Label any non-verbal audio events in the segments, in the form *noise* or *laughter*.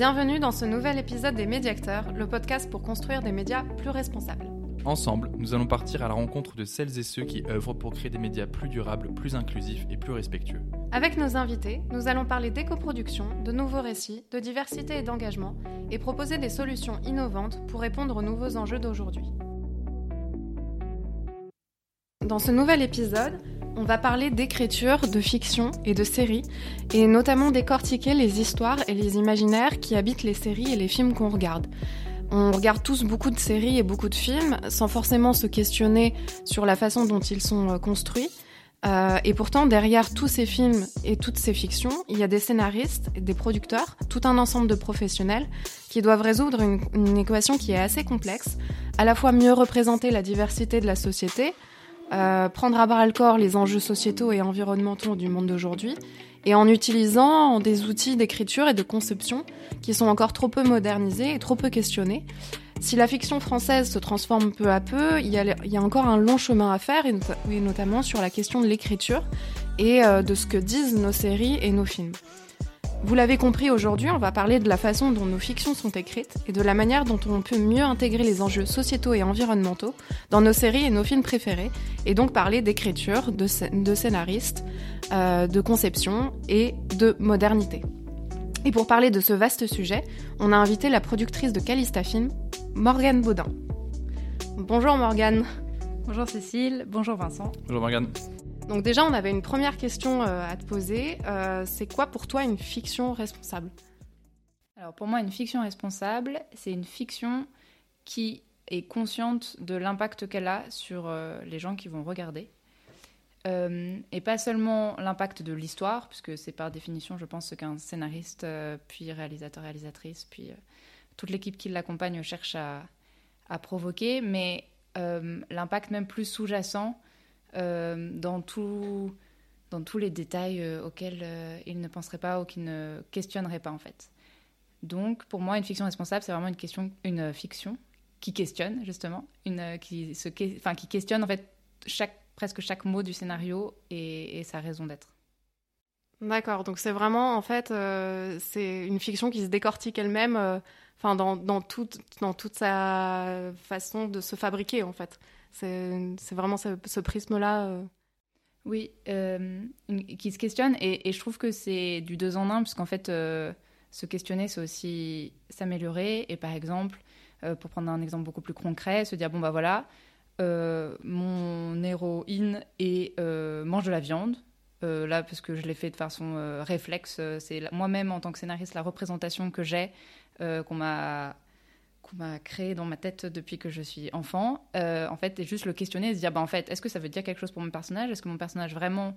Bienvenue dans ce nouvel épisode des Médiacteurs, le podcast pour construire des médias plus responsables. Ensemble, nous allons partir à la rencontre de celles et ceux qui œuvrent pour créer des médias plus durables, plus inclusifs et plus respectueux. Avec nos invités, nous allons parler d'éco-production, de nouveaux récits, de diversité et d'engagement, et proposer des solutions innovantes pour répondre aux nouveaux enjeux d'aujourd'hui. Dans ce nouvel épisode, on va parler d'écriture, de fiction et de séries, et notamment décortiquer les histoires et les imaginaires qui habitent les séries et les films qu'on regarde. On regarde tous beaucoup de séries et beaucoup de films sans forcément se questionner sur la façon dont ils sont euh, construits. Euh, et pourtant, derrière tous ces films et toutes ces fictions, il y a des scénaristes, des producteurs, tout un ensemble de professionnels qui doivent résoudre une, une équation qui est assez complexe, à la fois mieux représenter la diversité de la société, euh, prendre à bras le corps les enjeux sociétaux et environnementaux du monde d'aujourd'hui, et en utilisant des outils d'écriture et de conception qui sont encore trop peu modernisés et trop peu questionnés. Si la fiction française se transforme peu à peu, il y a, encore un long chemin à faire, et, et notamment sur la question de l'écriture et euh, de ce que disent nos séries et nos films. Vous l'avez compris, aujourd'hui, on va parler de la façon dont nos fictions sont écrites et de la manière dont on peut mieux intégrer les enjeux sociétaux et environnementaux dans nos séries et nos films préférés, et donc parler d'écriture, de, de scénaristes, euh, de conception et de modernité. Et pour parler de ce vaste sujet, on a invité la productrice de Calista Film, Morgane Baudin. Bonjour Morgane. Bonjour Cécile, bonjour Vincent. Bonjour Morgane. Donc déjà, on avait une première question euh, à te poser. Euh, c'est quoi pour toi une fiction responsable? Alors pour moi, une fiction responsable, c'est une fiction qui est consciente de l'impact qu'elle a sur euh, les gens qui vont regarder. Et pas seulement l'impact de l'histoire, puisque c'est par définition, je pense, ce qu'un scénariste, puis réalisateur, réalisatrice, puis toute l'équipe qui l'accompagne cherche à, provoquer, mais l'impact même plus sous-jacent dans, tout, dans tous les détails euh, auxquels euh, il ne penserait pas ou qu'il ne questionnerait pas en fait. Donc pour moi, une fiction responsable, c'est vraiment une, question, une fiction qui questionne justement, qui, se, questionne en fait presque chaque mot du scénario et, sa raison d'être. D'accord, donc c'est vraiment en fait euh, c'est une fiction qui se décortique elle-même, enfin dans, dans, toute, dans toute sa façon de se fabriquer en fait. C'est vraiment ce, prisme-là. Euh... Oui, euh, qui se questionne. Et, je trouve que c'est du deux en un, puisqu'en fait, euh, se questionner, c'est aussi s'améliorer. Et par exemple, pour prendre un exemple beaucoup plus concret, se dire bon, bah voilà, mon héroïne euh, mange de la viande. là, parce que je l'ai fait de façon réflexe, c'est moi-même en tant que scénariste la représentation que j'ai, qu'on m'a qu'on m'a créé dans ma tête depuis que je suis enfant, euh, en fait, est juste le questionner et se dire, bah, en fait, est-ce que ça veut dire quelque chose pour mon personnage? Est-ce que mon personnage vraiment,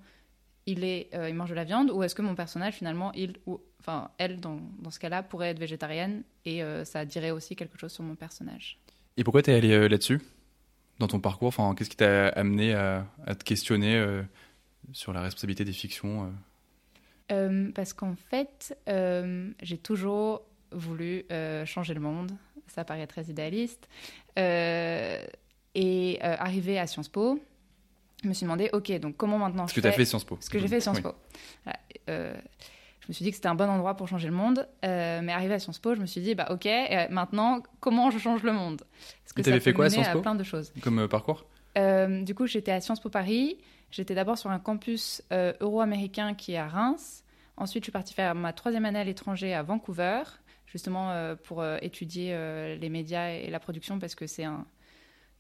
il est, euh, il mange de la viande? Ou est-ce que mon personnage, finalement, il, ou, enfin, elle, dans, dans ce cas-là, pourrait être végétarienne et euh, ça dirait aussi quelque chose sur mon personnage? Et pourquoi t'es allée là-dessus? Dans ton parcours Enfin, qu'est-ce qui t'a amené à, à, te questionner sur la responsabilité des fictions Parce qu'en fait, j'ai toujours voulu changer le monde ça paraît très idéaliste. Euh, et euh, arrivé à Sciences Po, je me suis demandé, ok, donc comment maintenant Ce que tu as fait Sciences Po. Ce que j'ai fait Sciences oui. Po. Voilà. Euh, je me suis dit que c'était un bon endroit pour changer le monde. Euh, mais arrivé à Sciences Po, je me suis dit, bah ok, euh, maintenant, comment je change le monde? Parce que tu avais fait quoi à Sciences Po? plein de choses. Comme parcours? Du coup, j'étais à Sciences Po Paris. J'étais d'abord sur un campus euro-américain qui est à Reims. Ensuite, je suis partie faire ma troisième année à l'étranger à Vancouver justement euh, pour euh, étudier euh, les médias et la production parce que c'est un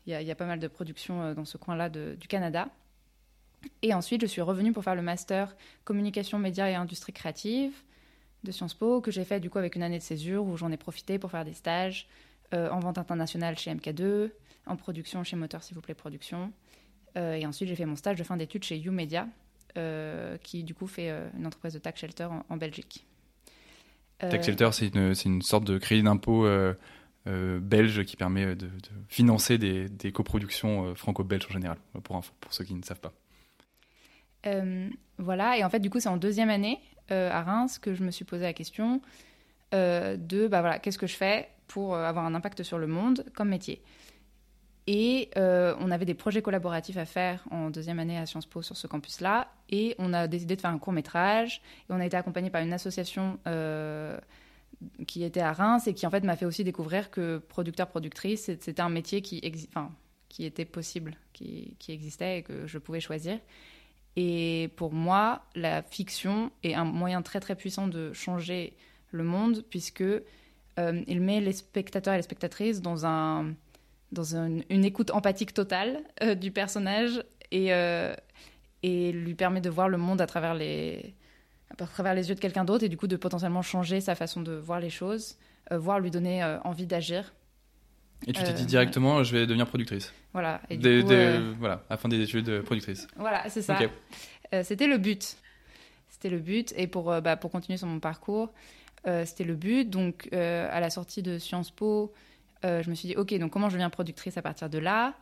il y, a pas mal de productions dans ce coin-là du Canada. Et ensuite, je suis revenue pour faire le master communication, médias et industrie créative de Sciences Po, que j'ai fait du coup avec une année de césure où j'en ai profité pour faire des stages en vente internationale chez MK2, en production chez Moteur s'il vous plaît production. Et ensuite, j'ai fait mon stage de fin d'études chez YouMedia, qui du coup fait une entreprise de tax shelter en Belgique. Tax Shelter, c'est une, une, sorte de crédit d'impôt euh, euh, belge qui permet de, de financer des, des coproductions euh, franco-belges en général, pour, info, pour ceux qui ne savent pas. Euh, voilà, et en fait, du coup, c'est en deuxième année à Reims que je me suis posé la question de bah, voilà, qu'est-ce que je fais pour avoir un impact sur le monde comme métier? Et euh, on avait des projets collaboratifs à faire en deuxième année à Sciences Po sur ce campus-là. Et on a décidé de faire un court métrage. Et on a été accompagné par une association euh, qui était à Reims et qui en fait m'a fait aussi découvrir que producteur-productrice, c'était un métier qui, enfin, qui était possible, qui, existait et que je pouvais choisir. Et pour moi, la fiction est un moyen très très puissant de changer le monde puisque euh, il met les spectateurs et les spectatrices dans un dans une écoute empathique totale euh, du personnage et, et lui permet de voir le monde à travers les, à travers les yeux de quelqu'un d'autre et du coup de potentiellement changer sa façon de voir les choses, euh, voire lui donner euh, envie d'agir. Et tu t'es dit directement, je vais devenir productrice. Voilà. Et du coup, voilà, à fin des études productrice. Voilà, c'est ça. c'était le but. C'était le but. Et pour, bah, pour continuer sur mon parcours, c'était le but. Donc, à la sortie de Sciences Po, je me suis dit, OK, donc comment je deviens productrice à partir de là?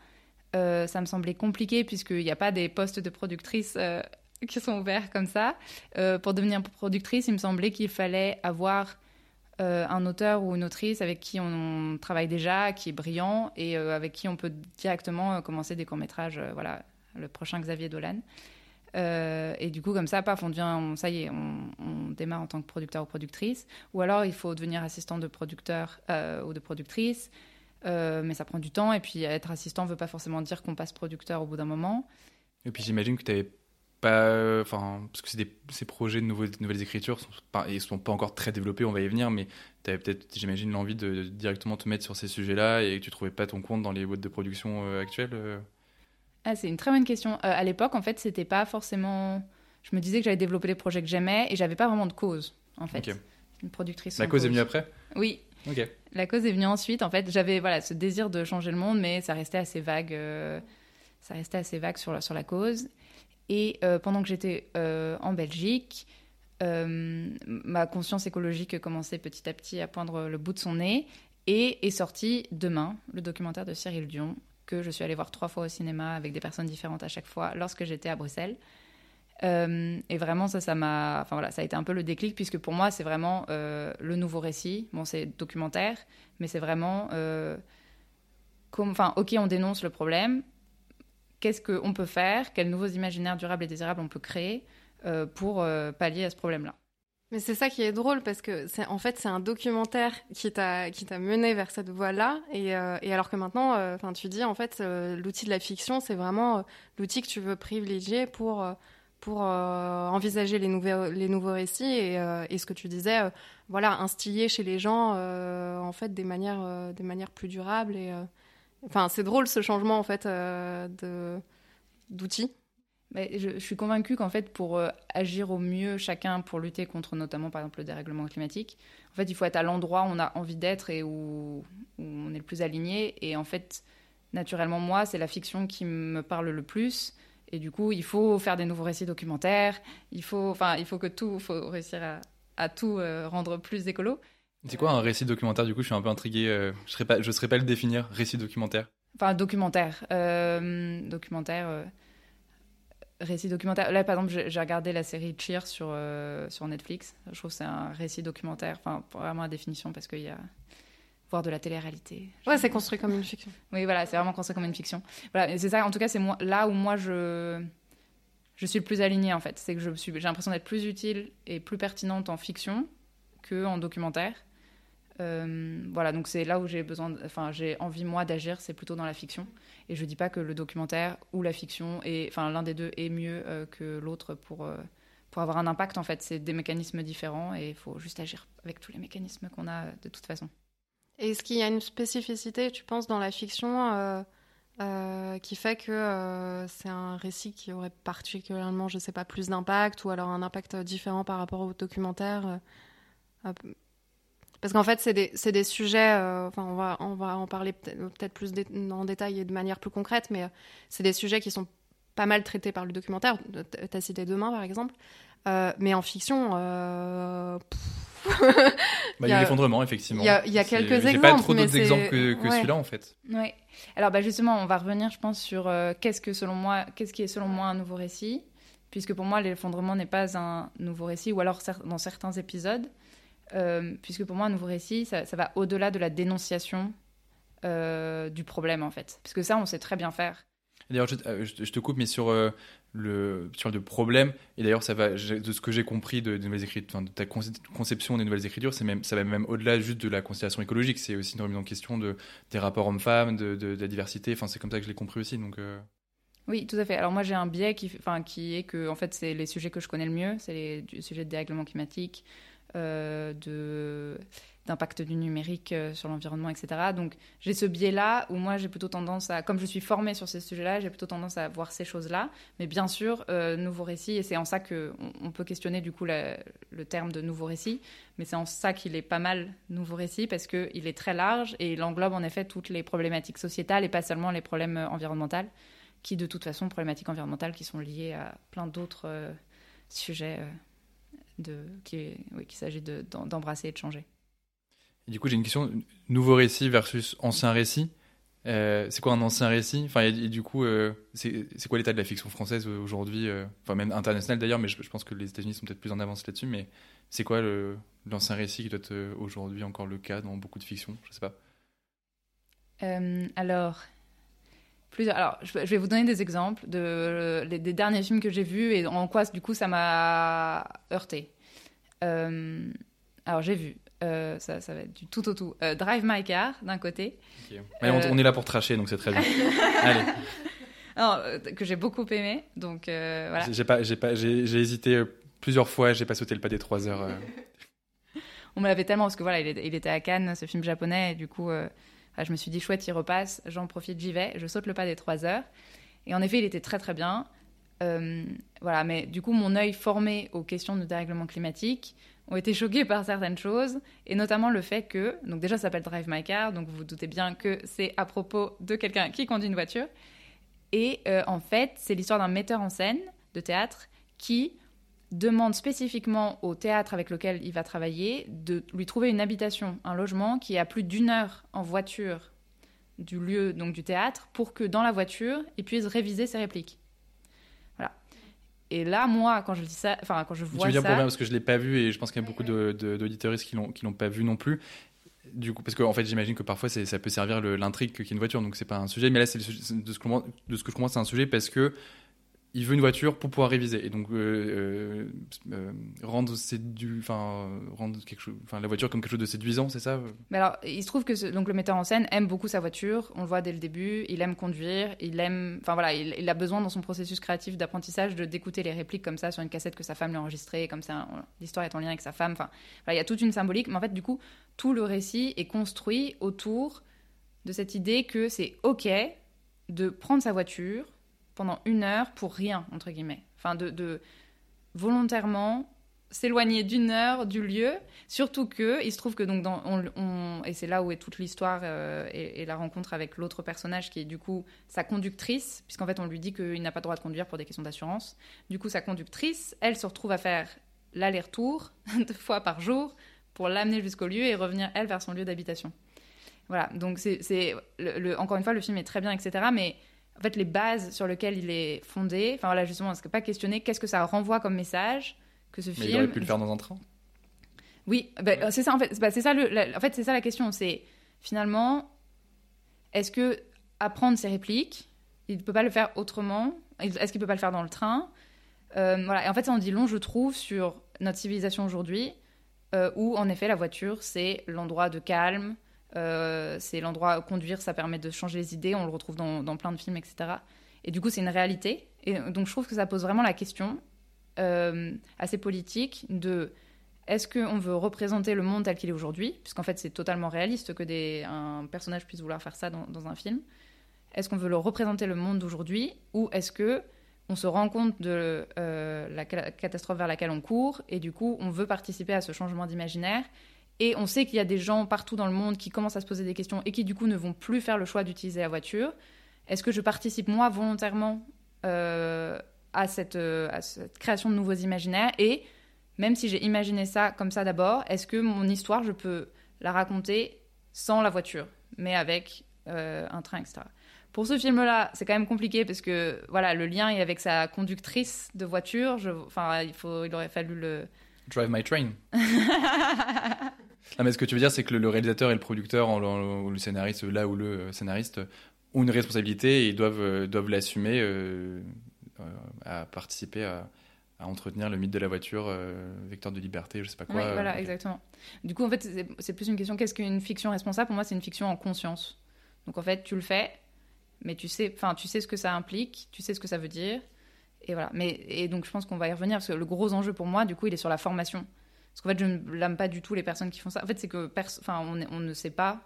Euh, ça me semblait compliqué puisqu'il n'y a pas des postes de productrice euh, qui sont ouverts comme ça. Euh, pour devenir productrice, il me semblait qu'il fallait avoir un auteur ou une autrice avec qui on travaille déjà, qui est brillant et avec qui on peut directement commencer des courts-métrages. voilà, le prochain Xavier Dolan. et du coup, comme ça, paf, on ça y est, on, démarre en tant que producteur ou productrice. Ou alors, il faut devenir assistant de producteur ou de productrice. Euh, mais ça prend du temps. Et puis être assistant ne veut pas forcément dire qu'on passe producteur au bout d'un moment. Et puis j'imagine que tu n'avais pas. Enfin, parce que ces projets de, nouvelles écritures sont pas, ils sont pas encore très développés, on va y venir, mais tu avais peut-être, j'imagine, l'envie de, directement te mettre sur ces sujets-là et que tu trouvais pas ton compte dans les boîtes de production euh, actuelles euh ah, C'est une très bonne question. à l'époque, en fait, c'était pas forcément. Je me disais que j'allais développer les projets que j'aimais et j'avais pas vraiment de cause, en fait. Une productrice. La cause est venue après? Oui, la cause est venue ensuite. En fait, j'avais voilà ce désir de changer le monde, mais ça restait assez vague. Euh, ça restait assez vague sur la, sur la cause. Et euh, pendant que j'étais euh, en Belgique, ma conscience écologique commençait petit à petit à poindre le bout de son nez et est sorti demain le documentaire de Cyril Dion que je suis allée voir trois fois au cinéma avec des personnes différentes à chaque fois lorsque j'étais à Bruxelles. Euh, et vraiment, ça, ça m'a. Enfin voilà, ça a été un peu le déclic, puisque pour moi, c'est vraiment euh, le nouveau récit. Bon, c'est documentaire, mais c'est vraiment. Euh, enfin, ok, on dénonce le problème. Qu'est-ce qu'on peut faire? Quels nouveaux imaginaires durables et désirables on peut créer pour pallier à ce problème-là? Mais c'est ça qui est drôle parce que c'est en fait c'est un documentaire qui t'a qui t'a mené vers cette voie-là et, et alors que maintenant enfin tu dis en fait l'outil de la fiction c'est vraiment l'outil que tu veux privilégier pour pour euh, envisager les nouveaux, les nouveaux récits et, euh, et ce que tu disais, euh, voilà, instiller chez les gens en fait des manières, des manières plus durables. Et, enfin, c'est drôle ce changement en fait d'outils. Mais je, suis convaincue qu'en fait, pour agir au mieux chacun pour lutter contre notamment par exemple le dérèglement climatique, en fait, il faut être à l'endroit où on a envie d'être et où, où on est le plus aligné. Et en fait, naturellement, moi, c'est la fiction qui me parle le plus. Et du coup, il faut faire des nouveaux récits documentaires. Il faut, enfin, il faut que tout, faut réussir à, à tout euh, rendre plus écolo. C'est quoi un récit documentaire? Du coup, je suis un peu intriguée. Euh, je ne pas, je saurais pas le définir. Récit documentaire. Enfin, documentaire, euh, documentaire, récit documentaire. Là, par exemple, j'ai regardé la série Cheer sur sur Netflix. Je trouve que c'est un récit documentaire. Enfin, vraiment la définition parce qu'il y a voir de la télé-réalité. Ouais, c'est construit comme une fiction. Oui, voilà, c'est vraiment construit comme une fiction. Voilà, c'est ça, en tout cas, c'est moi, là où moi je, je suis le plus alignée en fait. C'est que je suis, j'ai l'impression d'être plus utile et plus pertinente en fiction qu'en documentaire. Euh, voilà, donc c'est là où j'ai besoin, enfin, j'ai envie moi d'agir, c'est plutôt dans la fiction. Et je dis pas que le documentaire ou la fiction, est, enfin, l'un des deux est mieux euh, que l'autre pour. Euh, pour avoir un impact, en fait, c'est des mécanismes différents et il faut juste agir avec tous les mécanismes qu'on a de toute façon. Est-ce qu'il y a une spécificité, tu penses, dans la fiction euh, euh, qui fait que euh, c'est un récit qui aurait particulièrement, je ne sais pas, plus d'impact ou alors un impact différent par rapport au documentaire Parce qu'en fait, c'est des, des, sujets, enfin, on, va, on va en parler peut-être plus en détail et de manière plus concrète, mais c'est des sujets qui sont pas mal traités par le documentaire. Tu as cité Demain, par exemple. mais en fiction, bah, il y a l'effondrement, effectivement. Il y a, quelques exemples. J'ai pas trop d'autres exemples que, celui-là, en fait. Oui. Alors, bah, justement, on va revenir, je pense, sur euh, qu'est-ce que, selon moi, qu'est-ce qui est, selon moi, un nouveau récit. Puisque pour moi, l'effondrement n'est pas un nouveau récit, ou alors dans certains épisodes. Euh, puisque pour moi, un nouveau récit, ça, va au-delà de la dénonciation euh, du problème, en fait. Parce que ça, on sait très bien faire. D'ailleurs, je, je, te coupe, mais sur euh, le sur le problème, et d'ailleurs, ça va de ce que j'ai compris de, nouvelles écritures, de ta conception des nouvelles écritures, c'est même ça va même au-delà juste de la considération écologique. C'est aussi une remise en question de des rapports hommes-femmes, de, de, la diversité. Enfin, c'est comme ça que je l'ai compris aussi. Donc euh. Oui, tout à fait. Alors moi j'ai un biais qui, enfin, qui est que en fait c'est les sujets que je connais le mieux, c'est les sujets de dérèglement climatique, euh, de d'impact du numérique euh, sur l'environnement, etc. Donc j'ai ce biais-là où moi j'ai plutôt tendance à, comme je suis formée sur ces sujets-là, j'ai plutôt tendance à voir ces choses-là. Mais bien sûr, euh, nouveau récit, et c'est en ça que on, peut questionner du coup le terme de nouveau récit, mais c'est en ça qu'il est pas mal nouveau récit parce qu'il est très large et il englobe en effet toutes les problématiques sociétales et pas seulement les problèmes environnementaux, qui de toute façon problématiques environnementales qui sont liées à plein d'autres sujets qu'il qui s'agit d'embrasser et de changer. Du coup, j'ai une question nouveau récit versus ancien récit. Euh, c'est quoi un ancien récit? Enfin, et, du coup, euh, c'est quoi l'état de la fiction française aujourd'hui euh, Enfin, même internationale d'ailleurs, mais je, pense que les États-Unis sont peut-être plus en avance là-dessus. Mais c'est quoi l'ancien récit qui doit être aujourd'hui encore le cas dans beaucoup de fictions? Je sais pas. alors, plusieurs. Alors, je vais vous donner des exemples de, des derniers films que j'ai vus et en quoi, du coup, ça m'a heurté. Alors, j'ai vu, euh, ça, ça, va être du tout au tout, euh, Drive My Car, d'un côté. on, est là pour tracher, donc c'est très bien. *laughs* Allez. Que j'ai beaucoup aimé, donc voilà. J'ai pas, j'ai pas, j'ai hésité plusieurs fois, j'ai pas sauté le pas des trois heures. *laughs* on me l'avait tellement parce que voilà, il, il, était à Cannes, ce film japonais, et du coup, je me suis dit, chouette, il repasse, j'en profite, j'y vais, je saute le pas des trois heures. Et en effet, il était très très bien. Euh, voilà, mais du coup, mon œil formé aux questions de dérèglement climatique ont été choqués par certaines choses, et notamment le fait que, donc déjà ça s'appelle Drive My Car, donc vous vous doutez bien que c'est à propos de quelqu'un qui conduit une voiture. Et euh, en fait, c'est l'histoire d'un metteur en scène de théâtre qui demande spécifiquement au théâtre avec lequel il va travailler de lui trouver une habitation, un logement qui est à plus d'une heure en voiture du lieu donc du théâtre pour que dans la voiture il puisse réviser ses répliques. Et là, moi, quand je dis ça, enfin quand je vois tu veux dire pour moi parce que je l'ai pas vu et je pense qu'il y a beaucoup d'auditeurs qui l'ont qui l'ont pas vu non plus. Du coup, parce qu'en en fait, j'imagine que parfois ça peut servir l'intrigue qu'il y ait une voiture, donc c'est pas un sujet. Mais là, c'est de ce de ce que je comprends, c'est un sujet parce que il veut une voiture pour pouvoir réviser. Et donc euh, euh, euh rendre la voiture comme quelque chose de séduisant c'est ça? Mais alors il se trouve que donc le metteur en scène aime beaucoup sa voiture on le voit dès le début il aime conduire il aime enfin voilà il, a besoin dans son processus créatif d'apprentissage de d'écouter les répliques comme ça sur une cassette que sa femme lui a enregistrée comme ça l'histoire est en lien avec sa femme enfin il y a toute une symbolique mais en fait du coup tout le récit est construit autour de cette idée que c'est ok de prendre sa voiture pendant une heure pour rien, entre guillemets. Enfin, de, volontairement s'éloigner d'une heure du lieu, surtout que il se trouve que donc dans, on, et c'est là où est toute l'histoire euh, et, la rencontre avec l'autre personnage qui est du coup sa conductrice, puisqu'en fait on lui dit qu'il n'a pas le droit de conduire pour des questions d'assurance. Du coup sa conductrice, elle se retrouve à faire l'aller-retour *laughs* deux fois par jour pour l'amener jusqu'au lieu et revenir elle vers son lieu d'habitation. Voilà, donc c'est encore une fois le film est très bien etc. Mais en fait, les bases sur lesquelles il est fondé, enfin voilà, justement, est-ce que pas questionner qu'est-ce que ça renvoie comme message que ce film. Il aurait pu le faire dans un train. Oui, bah, c'est ça en fait. Bah, c'est ça le, la, en fait, c'est ça la question. C'est finalement, est-ce que apprendre ses répliques, il ne peut pas le faire autrement? Est-ce qu'il peut pas le faire dans le train? Euh, Voilà. Et en fait, ça en dit long, je trouve, sur notre civilisation aujourd'hui, euh, où en effet la voiture c'est l'endroit de calme, euh, c'est l'endroit conduire, ça permet de changer les idées. On le retrouve dans, plein de films, etc. Et du coup, c'est une réalité. Et donc, je trouve que ça pose vraiment la question euh, assez politique de est-ce qu'on veut représenter le monde tel qu'il est aujourd'hui? Puisqu'en fait, c'est totalement réaliste que des, un personnage puisse vouloir faire ça dans, un film. Est-ce qu'on veut le représenter le monde d'aujourd'hui? Ou est-ce que on se rend compte de euh, la catastrophe vers laquelle on court et du coup, on veut participer à ce changement d'imaginaire? Et on sait qu'il y a des gens partout dans le monde qui commencent à se poser des questions et qui du coup ne vont plus faire le choix d'utiliser la voiture. Est-ce que je participe moi volontairement euh, à, cette, euh, à, cette, création de nouveaux imaginaires? Et même si j'ai imaginé ça comme ça d'abord, est-ce que mon histoire, je peux la raconter sans la voiture, mais avec euh, un train, etc. Pour ce film-là, c'est quand même compliqué parce que voilà, le lien est avec sa conductrice de voiture. Je, enfin, il, faut, il aurait fallu le. Drive my train. *laughs* mais ce que tu veux dire, c'est que le, réalisateur et le producteur, ou le scénariste, là où le scénariste, ont une responsabilité et ils doivent, doivent l'assumer à participer à, à entretenir le mythe de la voiture, euh, vecteur de liberté, je sais pas quoi. Oui, voilà, exactement. Du coup, en fait, c'est plus une question qu'est-ce qu'une fiction responsable? Pour moi, c'est une fiction en conscience. Donc, en fait, tu le fais, mais tu sais, enfin, tu sais ce que ça implique, tu sais ce que ça veut dire, et voilà. Mais et donc, je pense qu'on va y revenir parce que le gros enjeu pour moi, du coup, il est sur la formation. Parce qu'en fait, je ne l'aime pas du tout les personnes qui font ça. En fait, c'est que, enfin, on, on, ne sait pas.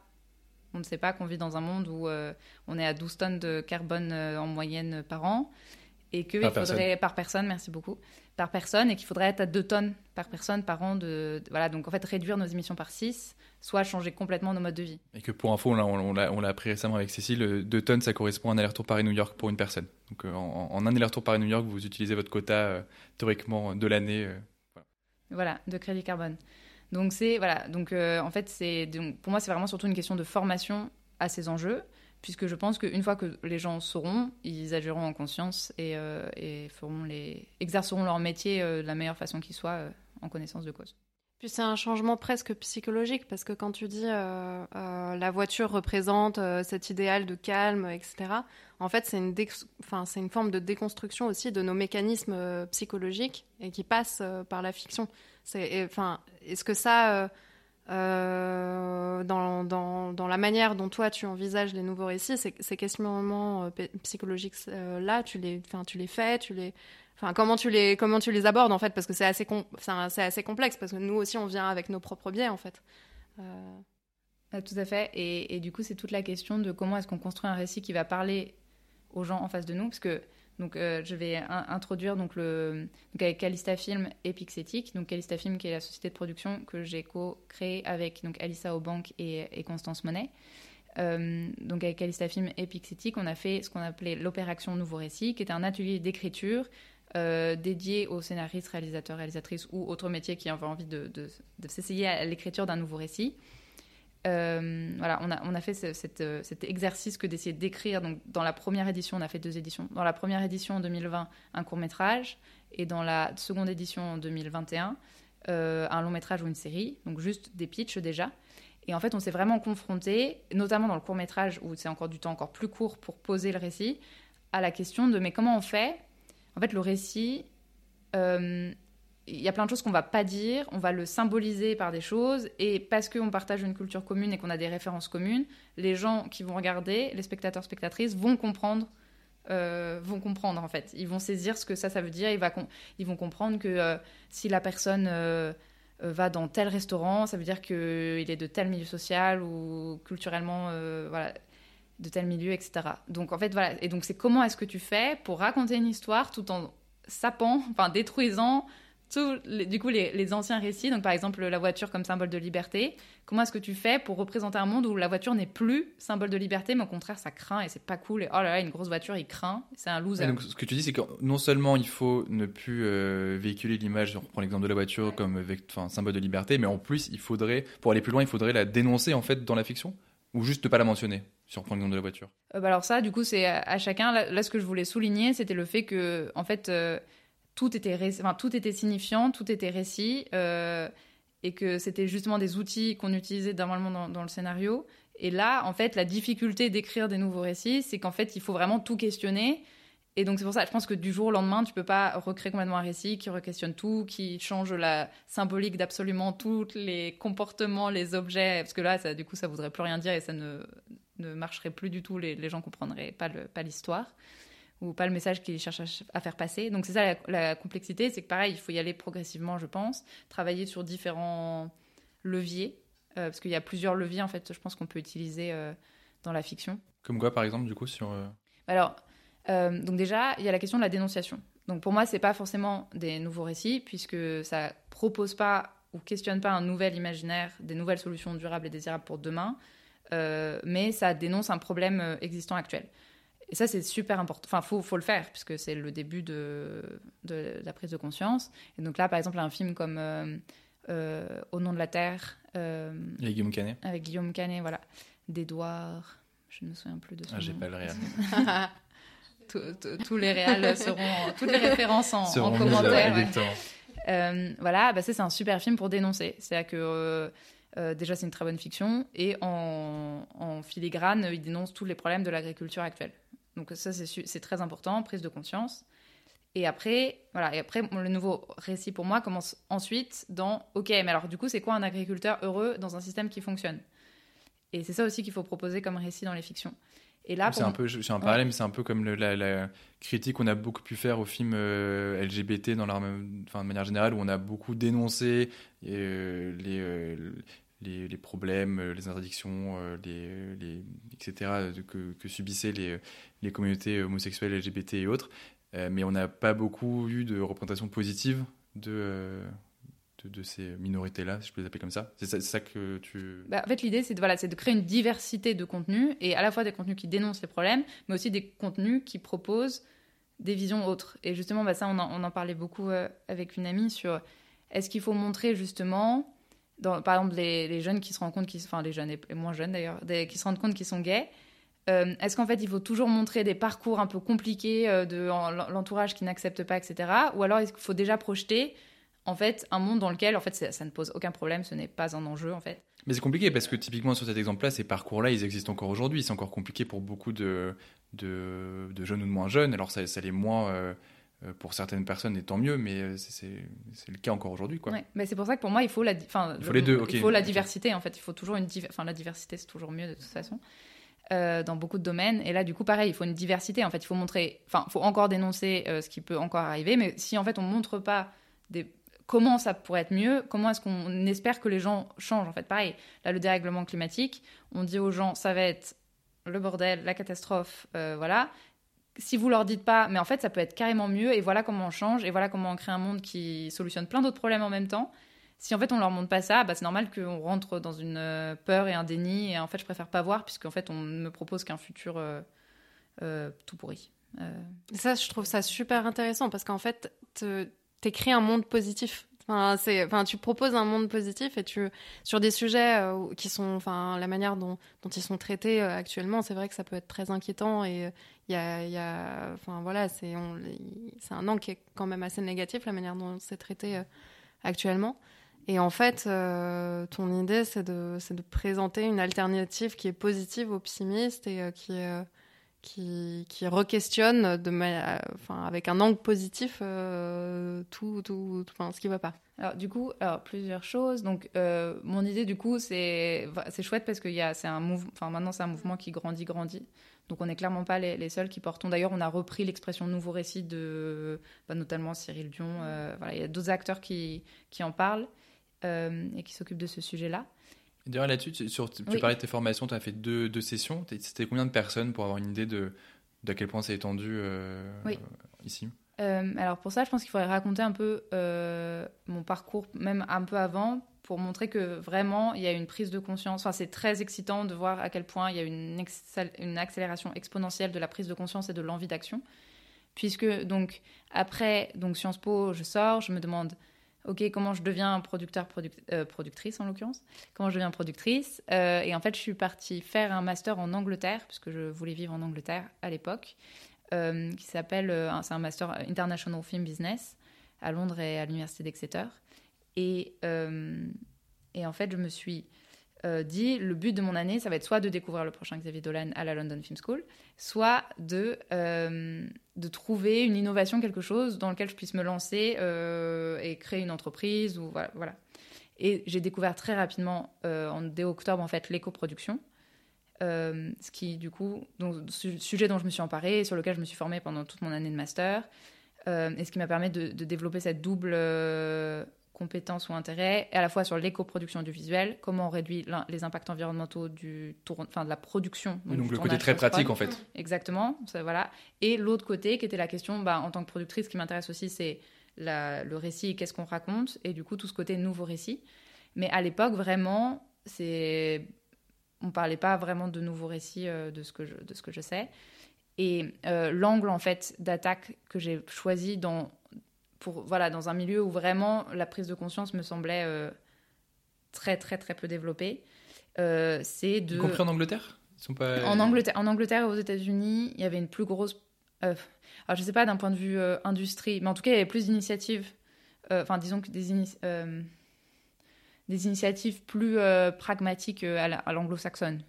On ne sait pas qu'on vit dans un monde où euh, on est à 12 tonnes de carbone euh, en moyenne par an et qu'il faudrait par personne, merci beaucoup, par personne et qu'il faudrait être à 2 tonnes par personne par an. De, voilà, donc en fait, réduire nos émissions par 6, soit changer complètement nos modes de vie. Et que pour info, on l'a appris récemment avec Cécile, 2 tonnes, ça correspond à un aller-retour Paris-New York pour une personne. Donc euh, en, un aller-retour Paris-New York, vous utilisez votre quota euh, théoriquement de l'année. Euh, voilà. de crédit carbone. Donc c'est voilà, donc en fait c'est pour moi c'est vraiment surtout une question de formation à ces enjeux puisque je pense qu'une fois que les gens sauront, ils agiront en conscience et, euh, feront les, exerceront leur métier euh, de la meilleure façon qui soit, euh, en connaissance de cause. Puis c'est un changement presque psychologique, parce que quand tu dis la voiture représente cet idéal de calme, etc., en fait c'est une, c'est une forme de déconstruction aussi de nos mécanismes psychologiques et qui passe par la fiction. Est-ce que ça euh, dans, la manière dont toi tu envisages les nouveaux récits, ces, questionnements euh, psychologiques euh, là, tu les, tu les fais, tu les, enfin comment tu les, comment tu les abordes en fait, parce que c'est assez, c'est assez complexe, parce que nous aussi on vient avec nos propres biais en fait. Ah, tout à fait, et, du coup c'est toute la question de comment est-ce qu'on construit un récit qui va parler aux gens en face de nous, parce que donc, euh, je vais introduire donc le avec Calista Film et Pixetic. Donc Calista Film qui est la société de production que j'ai co-créée avec donc Alissa Aubank et, et Constance Monet. Euh, donc avec Calista Film et Pixetic, on a fait ce qu'on appelait l'opération Nouveau Récit, qui était un atelier d'écriture euh, dédié aux scénaristes, réalisateurs, réalisatrices ou autres métiers qui avaient envie de, s'essayer à l'écriture d'un nouveau récit. Euh, voilà, on a, on a fait euh, cet exercice que d'essayer d'écrire. Donc, dans la première édition, on a fait deux éditions. Dans la première édition en 2020, un court métrage, et dans la seconde édition en 2021, euh, un long métrage ou une série. Donc, juste des pitchs déjà. Et en fait, on s'est vraiment confronté, notamment dans le court métrage où c'est encore du temps encore plus court pour poser le récit, à la question de mais comment on fait En fait, le récit, il y a plein de choses qu'on va pas dire, on va le symboliser par des choses, et parce qu'on partage une culture commune et qu'on a des références communes, les gens qui vont regarder, les spectateurs, spectatrices, vont comprendre, euh, vont comprendre en fait. Ils vont saisir ce que ça, ça veut dire, ils, vont comprendre que euh, si la personne euh, va dans tel restaurant, ça veut dire qu'il est de tel milieu social ou culturellement, voilà, de tel milieu, etc. Donc en fait, voilà, et donc c'est comment est-ce que tu fais pour raconter une histoire tout en sapant, enfin détruisant du coup, les, anciens récits, donc par exemple la voiture comme symbole de liberté, comment est-ce que tu fais pour représenter un monde où la voiture n'est plus symbole de liberté, mais au contraire, ça craint et c'est pas cool. Et oh là là, une grosse voiture, il craint, c'est un loser. donc, ce que tu dis, c'est que non seulement il faut ne plus euh, véhiculer l'image, on reprend l'exemple de la voiture comme enfin, symbole de liberté, mais en plus, il faudrait, pour aller plus loin, il faudrait la dénoncer en fait dans la fiction? Ou juste ne pas la mentionner? Si on reprend l'exemple de la voiture euh, bah Alors ça, du coup, c'est à, chacun. Là, ce que je voulais souligner, c'était le fait que, en fait, euh, tout était, tout était signifiant, tout était récit, euh, et que c'était justement des outils qu'on utilisait normalement dans, le scénario. Et là, en fait, la difficulté d'écrire des nouveaux récits, c'est qu'en fait, il faut vraiment tout questionner. Et donc, c'est pour ça, je pense que du jour au lendemain, tu peux pas recréer complètement un récit qui requestionne tout, qui change la symbolique d'absolument tous les comportements, les objets, parce que là, du coup, ça voudrait plus rien dire et ça ne, ne marcherait plus du tout, les, les gens comprendraient pas l'histoire ou pas le message qu'il cherche à, faire passer. Donc c'est ça la, complexité, c'est que pareil, il faut y aller progressivement, je pense, travailler sur différents leviers, euh, parce qu'il y a plusieurs leviers en fait, je pense qu'on peut utiliser euh, dans la fiction. Comme quoi, par exemple, du coup, sur. Euh, Alors, donc déjà, il y a la question de la dénonciation. Donc pour moi, c'est pas forcément des nouveaux récits, puisque ça propose pas ou questionne pas un nouvel imaginaire, des nouvelles solutions durables et désirables pour demain, mais ça dénonce un problème existant actuel. Et ça, c'est super important. Enfin, il faut, le faire, puisque c'est le début de, de, la prise de conscience. Et donc là, par exemple, un film comme euh, euh, Au nom de la Terre. Euh, avec Guillaume Canet. Avec Guillaume Canet, voilà. D'Edouard. Je ne me souviens plus de son ah, j'ai pas le réel. *laughs* tous les réels seront. Toutes les références en, en commentaire. voilà, bah, c'est un super film pour dénoncer. C'est-à-dire que déjà, c'est une très bonne fiction. Et en, en, filigrane, il dénonce tous les problèmes de l'agriculture actuelle. Donc ça, c'est très important, prise de conscience. Et après, voilà, et après, le nouveau récit pour moi commence ensuite dans OK, mais alors du coup, c'est quoi un agriculteur heureux dans un système qui fonctionne? Et c'est ça aussi qu'il faut proposer comme récit dans les fictions. Et là, c'est un peu, c'est un parallèle, mais c'est un peu comme la, critique qu'on a beaucoup pu faire au film euh, LGBT dans leur, enfin, de manière générale, où on a beaucoup dénoncé euh, les, euh, les, problèmes, les interdictions, les, etc. que, subissaient les, communautés homosexuelles, LGBT et autres. Euh, mais on n'a pas beaucoup eu de représentation positive de, euh, ces minorités-là, si je peux les appeler comme ça. C'est ça, que tu... Bah, en fait, l'idée, c'est de, créer une diversité de contenus, et à la fois des contenus qui dénoncent les problèmes, mais aussi des contenus qui proposent des visions autres. Et justement, bah, ça, on en, parlait beaucoup euh, avec une amie sur est-ce qu'il faut montrer justement, par exemple, les, jeunes qui se rendent compte, qui, enfin les jeunes et moins jeunes d'ailleurs, qui se rendent compte qu'ils sont gays, euh, est-ce qu'en fait, il faut toujours montrer des parcours un peu compliqués euh, de l'entourage qui n'accepte pas, etc. Ou alors, il faut déjà projeter en fait un monde dans lequel en fait ça, ne pose aucun problème, ce n'est pas un enjeu en fait. Mais c'est compliqué parce que typiquement sur cet exemple-là, ces parcours-là, ils existent encore aujourd'hui. C'est encore compliqué pour beaucoup de, de, jeunes ou de moins jeunes. Alors ça, ça l'est moins euh, pour certaines personnes, et tant mieux, mais c'est le cas encore aujourd'hui. Quoi. mais c'est pour ça que pour moi, il faut la, il faut les deux, il faut la diversité en fait. Il faut toujours une, enfin la diversité, c'est toujours mieux de toute façon. Euh, dans beaucoup de domaines. Et là, du coup, pareil, il faut une diversité. En fait, il faut montrer, enfin, il faut encore dénoncer euh, ce qui peut encore arriver. Mais si en fait on montre pas des... comment ça pourrait être mieux, comment est-ce qu'on espère que les gens changent En fait, pareil. Là, le dérèglement climatique, on dit aux gens, ça va être le bordel, la catastrophe, euh, voilà. Si vous leur dites pas, mais en fait, ça peut être carrément mieux. Et voilà comment on change. Et voilà comment on crée un monde qui solutionne plein d'autres problèmes en même temps si en fait on leur montre pas ça, bah, c'est normal qu'on rentre dans une euh, peur et un déni. Et en fait, je préfère pas voir puisqu'en fait, on me propose qu'un futur euh, euh, tout pourri. Ça, je trouve ça super intéressant parce qu'en fait, t'écris un monde positif. Enfin, tu proposes un monde positif et tu, sur des sujets qui sont, enfin, la manière dont, dont ils sont traités actuellement, c'est vrai que ça peut être très inquiétant et il y a, enfin, voilà, c'est, un angle qui est quand même assez négatif, la manière dont c'est traité actuellement. Et en fait, euh, ton idée, c'est de, de, présenter une alternative qui est positive, optimiste et euh, qui, euh, qui, qui re-questionne enfin, avec un angle positif tout, tout, enfin, ce qui ne va pas. Alors, du coup, alors, plusieurs choses. Donc, mon idée, du coup, c'est chouette parce que c'est un mouvement, enfin, maintenant, c'est un mouvement qui grandit, grandit. Donc on n'est clairement pas les, seuls qui portons. D'ailleurs, on a repris l'expression nouveau récit de bah, notamment Cyril Dion. voilà, il y a d'autres acteurs qui, qui en parlent. Euh, et qui s'occupe de ce sujet-là. D'ailleurs, là-dessus, tu, tu parlais de tes formations, tu as fait deux, deux sessions. C'était combien de personnes pour avoir une idée de d'à quel point c'est étendu euh, ici? Euh, Alors pour ça, je pense qu'il faudrait raconter un peu mon parcours, même un peu avant, pour montrer que vraiment il y a une prise de conscience. Enfin, c'est très excitant de voir à quel point il y a une, une accélération exponentielle de la prise de conscience et de l'envie d'action. Puisque donc après donc Sciences Po, je sors, je me demande ok, comment je deviens producteur, euh, productrice en l'occurrence, comment je deviens productrice? Euh, et en fait, je suis partie faire un master en Angleterre, puisque je voulais vivre en Angleterre à l'époque, euh, qui s'appelle, c'est un master International Film Business à Londres et à l'université d'Exeter. Et, et en fait, je me suis euh, dit le but de mon année, ça va être soit de découvrir le prochain Xavier Dolan à la London Film School, soit de, euh, de trouver une innovation, quelque chose dans lequel je puisse me lancer euh, et créer une entreprise. Ou, voilà, Et j'ai découvert très rapidement, en, dès octobre, en fait, l'éco-production. ce qui, du coup, donc, sujet dont je me suis emparée et sur lequel je me suis formée pendant toute mon année de master. et ce qui m'a permis de, développer cette double compétences ou intérêts, à la fois sur l'éco-production du visuel, comment on réduit les impacts environnementaux du tour, enfin, de la production. Donc, le côté très pratique en fait. Exactement, ça, voilà. Et l'autre côté qui était la question, bah, en tant que productrice, ce qui m'intéresse aussi, c'est le récit, qu'est-ce qu'on raconte, et du coup tout ce côté nouveau récit. Mais à l'époque, vraiment, c'est on parlait pas vraiment de nouveaux récits euh, de, ce que je, de ce que je sais. Et euh, l'angle en fait d'attaque que j'ai choisi dans voilà, dans un milieu où vraiment la prise de conscience me semblait euh, très, très, très peu développée. Euh, c'est de. Y compris en Angleterre? Ils sont pas... en, Angleterre, en Angleterre et aux États-Unis, il y avait une plus grosse. Euh, alors, je sais pas d'un point de vue industrie, mais en tout cas, il y avait plus d'initiatives. Enfin, disons que des des initiatives plus pragmatiques à l'anglo-saxonne.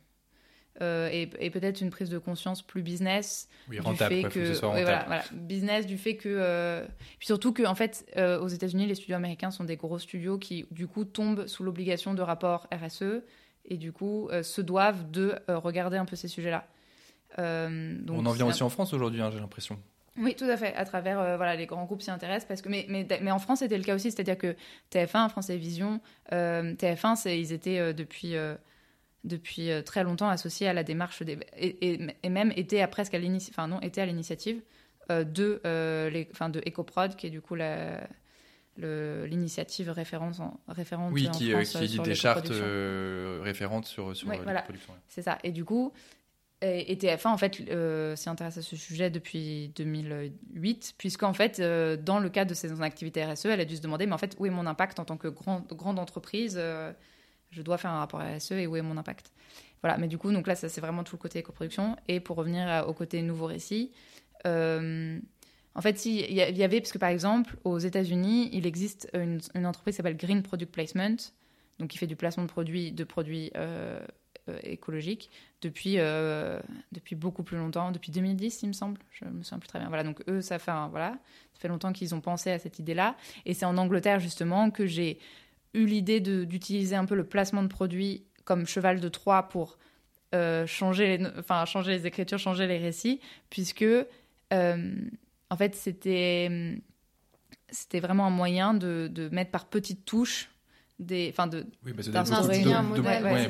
Euh, et, peut-être une prise de conscience plus business oui, rentable, du fait que, que voilà, voilà, business du fait que euh, puis surtout que en fait euh, aux États-Unis les studios américains sont des gros studios qui du coup tombent sous l'obligation de rapport RSE et du coup se doivent de regarder un peu ces sujets-là. On en vient aussi en France aujourd'hui, hein, j'ai l'impression. Oui, tout à fait. À travers voilà, les grands groupes s'y intéressent parce que mais, mais, mais en France c'était le cas aussi, c'est-à-dire que TF1, France Télévisions, TF1, ils étaient depuis depuis euh, très longtemps associé à la démarche des, et, et, même était à presque à l'initiative, enfin non, était à l'initiative euh, de, euh, les, enfin de EcoProd, qui est du coup la, l'initiative référence en, référente oui, en qui, France, qui dit des chartes référentes sur, sur oui, voilà. production. C'est ça. Et du coup, et, TF1 en fait s'y intéresse à ce sujet depuis 2008, puisqu'en fait, dans le cadre de ses activités RSE, elle a dû se demander, mais en fait, où est mon impact en tant que grand, grande entreprise je dois faire un rapport RSE et où est mon impact. Voilà, mais du coup, donc là, ça c'est vraiment tout le côté éco-production. Et pour revenir au côté nouveau récit, euh, en fait, il y, avait, parce que par exemple, aux États-Unis, il existe une, entreprise qui s'appelle Green Product Placement, donc qui fait du placement de produits, de produits euh, euh, écologiques depuis, depuis beaucoup plus longtemps, depuis 2010, il me semble. Je me souviens plus très bien. Voilà, donc eux, ça fait, voilà, ça fait longtemps qu'ils ont pensé à cette idée-là. Et c'est en Angleterre, justement, que j'ai eu l'idée d'utiliser un peu le placement de produits comme cheval de Troie pour euh, changer, les, enfin, changer les écritures, changer les récits, puisque euh, en fait c'était c'était vraiment un moyen de, de, mettre par petites touches des enfin de oui bah, c'est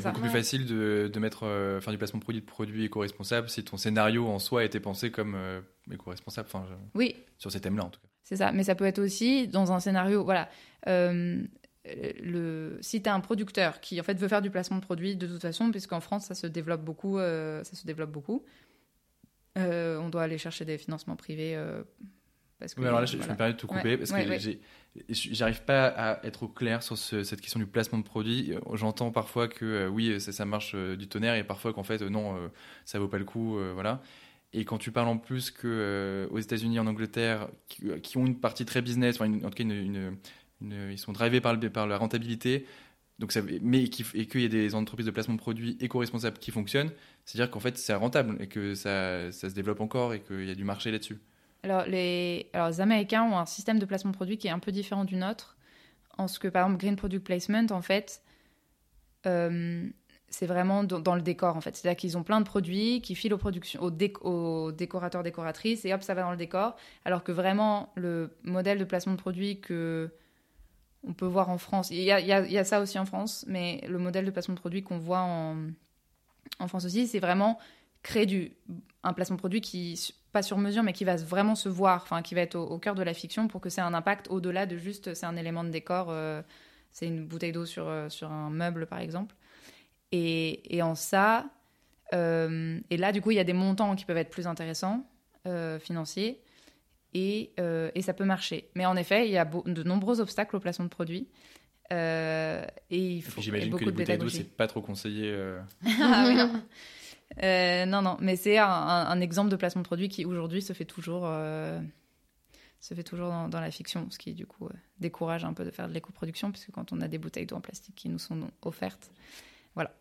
beaucoup, plus facile de, de mettre euh, enfin du placement de produits de produits éco-responsables si ton scénario en soi était pensé comme éco-responsable enfin oui. sur ces thèmes là en tout cas. C'est ça mais ça peut être aussi dans un scénario voilà le, si tu as un producteur qui en fait veut faire du placement de produits de toute façon, puisqu'en France ça se développe beaucoup, euh, ça se développe beaucoup, euh, on doit aller chercher des financements privés. Euh, parce que, alors là, je, me permets de tout couper parce que j'arrive pas à être au clair sur cette question du placement de produits. J'entends parfois que oui, ça, ça marche du tonnerre et parfois qu'en fait non, ça vaut pas le coup, voilà. Et quand tu parles en plus que aux États-Unis, en Angleterre, qui, ont une partie très business, en tout cas une, ils sont drivés par, le, par la rentabilité. Donc ça, mais qu'il y ait des entreprises de placement de produits éco-responsables qui fonctionnent, c'est-à-dire qu'en fait c'est rentable et que ça, ça, se développe encore et qu'il y a du marché là-dessus. Alors les, alors les Américains ont un système de placement de produits qui est un peu différent du nôtre, en ce que par exemple Green Product Placement, en fait, euh, c'est vraiment dans, le décor en fait. C'est-à-dire qu'ils ont plein de produits qui filent aux, productions, aux, aux, décorateurs, décoratrices et hop ça va dans le décor, alors que vraiment le modèle de placement de produits que on peut voir en France. Il y, a, ça aussi en France, mais le modèle de placement de produit qu'on voit en, France aussi, c'est vraiment créer du, un placement de produit qui, pas sur mesure, mais qui va vraiment se voir, enfin, qui va être au, cœur de la fiction pour que c'est un impact au-delà de juste c'est un élément de décor, euh, c'est une bouteille d'eau sur, euh, sur un meuble, par exemple. Et, et en ça, euh, et là, du coup, il y a des montants qui peuvent être plus intéressants, financiers. Euh, et, ça peut marcher. Mais en effet, il y a de nombreux obstacles au placement de produits. Euh, et il faut J'imagine que les bouteilles d'eau, c'est pas trop conseillé. Euh. *laughs* ah, oui, non. non, non, mais c'est un, exemple de placement de produit qui aujourd'hui se fait toujours, se fait toujours dans, la fiction, ce qui du coup décourage un peu de faire de l'éco-production, puisque quand on a des bouteilles d'eau en plastique qui nous sont offertes, voilà.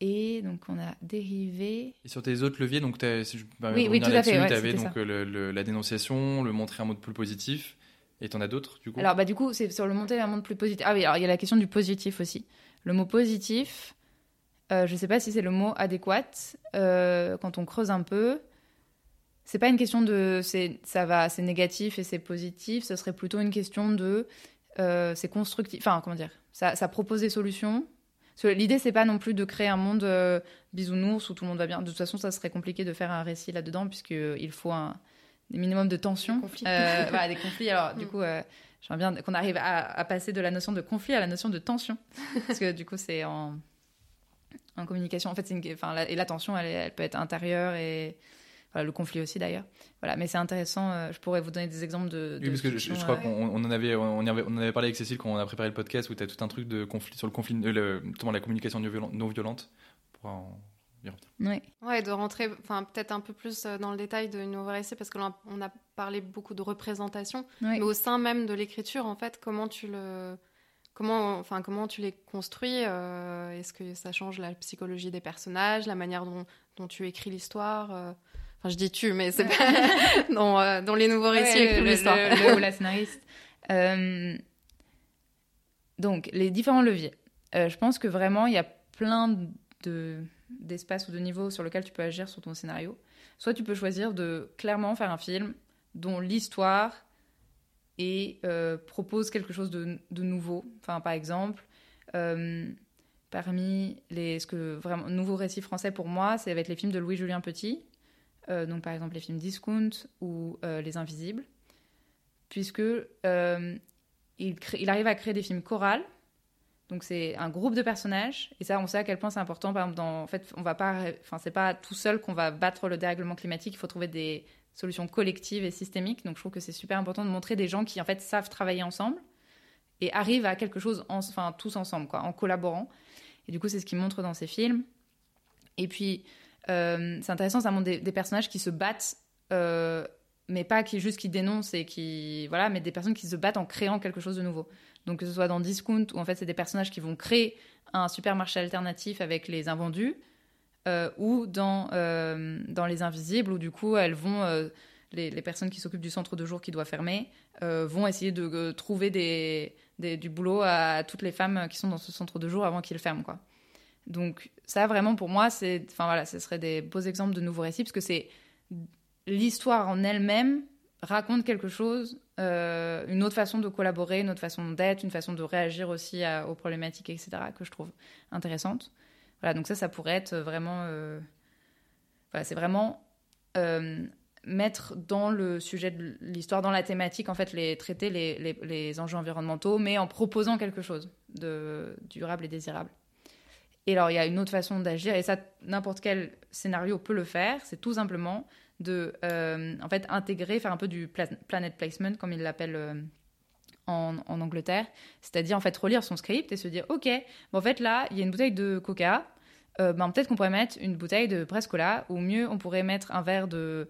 Et donc, on a dérivé. Et sur tes autres leviers, donc, si je oui, oui, tout à fait. tu avais donc le, la dénonciation, le montrer un monde plus positif. Et tu en as d'autres, du coup? Alors, bah, du coup, c'est sur le montrer un monde plus positif. Ah oui, alors il y a la question du positif aussi. Le mot positif, euh, je ne sais pas si c'est le mot adéquat. Euh, quand on creuse un peu, c'est pas une question de ça va, c'est négatif et c'est positif. Ce serait plutôt une question de euh, c'est constructif. Enfin, comment dire ça, ça propose des solutions L'idée, c'est pas non plus de créer un monde euh, bisounours où tout le monde va bien. De toute façon, ça serait compliqué de faire un récit là-dedans, puisqu'il faut un, minimum de tension. Des conflits. Euh, *laughs* des conflits. Alors, du mm. coup, euh, j'aimerais bien qu'on arrive à, passer de la notion de conflit à la notion de tension. *laughs* parce que du coup, c'est en, en communication. En fait, une, enfin, et la tension, elle, elle peut être intérieure et le conflit aussi d'ailleurs. Voilà, mais c'est intéressant. Euh, je pourrais vous donner des exemples de. oui, parce que je, crois euh, qu'on en avait, on, avait, on avait parlé avec Cécile quand on a préparé le podcast où tu as tout un truc de conflit sur le conflit, euh, le, la communication non violente. Pour en... Oui. Ouais, de rentrer, enfin peut-être un peu plus dans le détail de nouveau récit parce que on a parlé beaucoup de représentation, mais au sein même de l'écriture, en fait, comment tu le comment, enfin, comment tu les construis Est-ce que ça change la psychologie des personnages, la manière dont, dont tu écris l'histoire Enfin, je dis tu, mais c'est pas *laughs* dans, dans, les nouveaux récits ouais, l'histoire. Le, ou la scénariste. *laughs* donc, les différents leviers. je pense que vraiment, il y a plein de d'espace ou de niveau sur lequel tu peux agir sur ton scénario. Soit tu peux choisir de clairement faire un film dont l'histoire et euh, propose quelque chose de, nouveau. Enfin, par exemple, euh, parmi les ce que vraiment nouveaux récits français pour moi, c'est avec les films de Louis Julien Petit. Euh, donc par exemple les films Discount ou Les Invisibles, puisque il, il, arrive à créer des films chorales donc c'est un groupe de personnages et ça on sait à quel point c'est important. Par exemple, en fait, on va pas, enfin c'est pas tout seul qu'on va battre le dérèglement climatique. Il faut trouver des solutions collectives et systémiques. Donc je trouve que c'est super important de montrer des gens qui en fait savent travailler ensemble et arrivent à quelque chose, enfin tous ensemble quoi, en collaborant. Et du coup c'est ce qu'ils montrent dans ces films. Et puis euh, c'est intéressant, ça montre des, personnages qui se battent. Euh, mais pas qui juste qui dénoncent et qui voilà mais des personnes qui se battent en créant quelque chose de nouveau donc que ce soit dans Discount, où en fait c'est des personnages qui vont créer un supermarché alternatif avec les invendus, euh, ou dans, euh, dans Les Invisibles, où du coup elles vont, euh, les, les, personnes qui s'occupent du centre de jour qui doit fermer, vont essayer de trouver des, des, du boulot à toutes les femmes qui sont dans ce centre de jour avant qu'il ferme. Quoi. Donc ça vraiment pour moi, c'est, enfin voilà, ce serait des beaux exemples de nouveaux récits, parce que c'est l'histoire en elle-même raconte quelque chose, euh, une autre façon de collaborer, une autre façon d'être, une façon de réagir aussi aux problématiques, etc., que je trouve intéressante. Voilà, donc ça, ça pourrait être vraiment... Euh, voilà, c'est vraiment euh, mettre dans le sujet de l'histoire, dans la thématique, en fait, les traiter les, les, les, enjeux environnementaux, mais en proposant quelque chose de durable et désirable. Et alors, il y a une autre façon d'agir, et ça, n'importe quel scénario peut le faire, c'est tout simplement de euh, en fait intégrer, faire un peu du planet placement comme ils l'appellent euh, en, en, Angleterre, c'est-à-dire en fait relire son script et se dire ok, en fait là il y a une bouteille de Coca, euh, ben, peut-être qu'on pourrait mettre une bouteille de Prescola. Ou mieux on pourrait mettre un verre de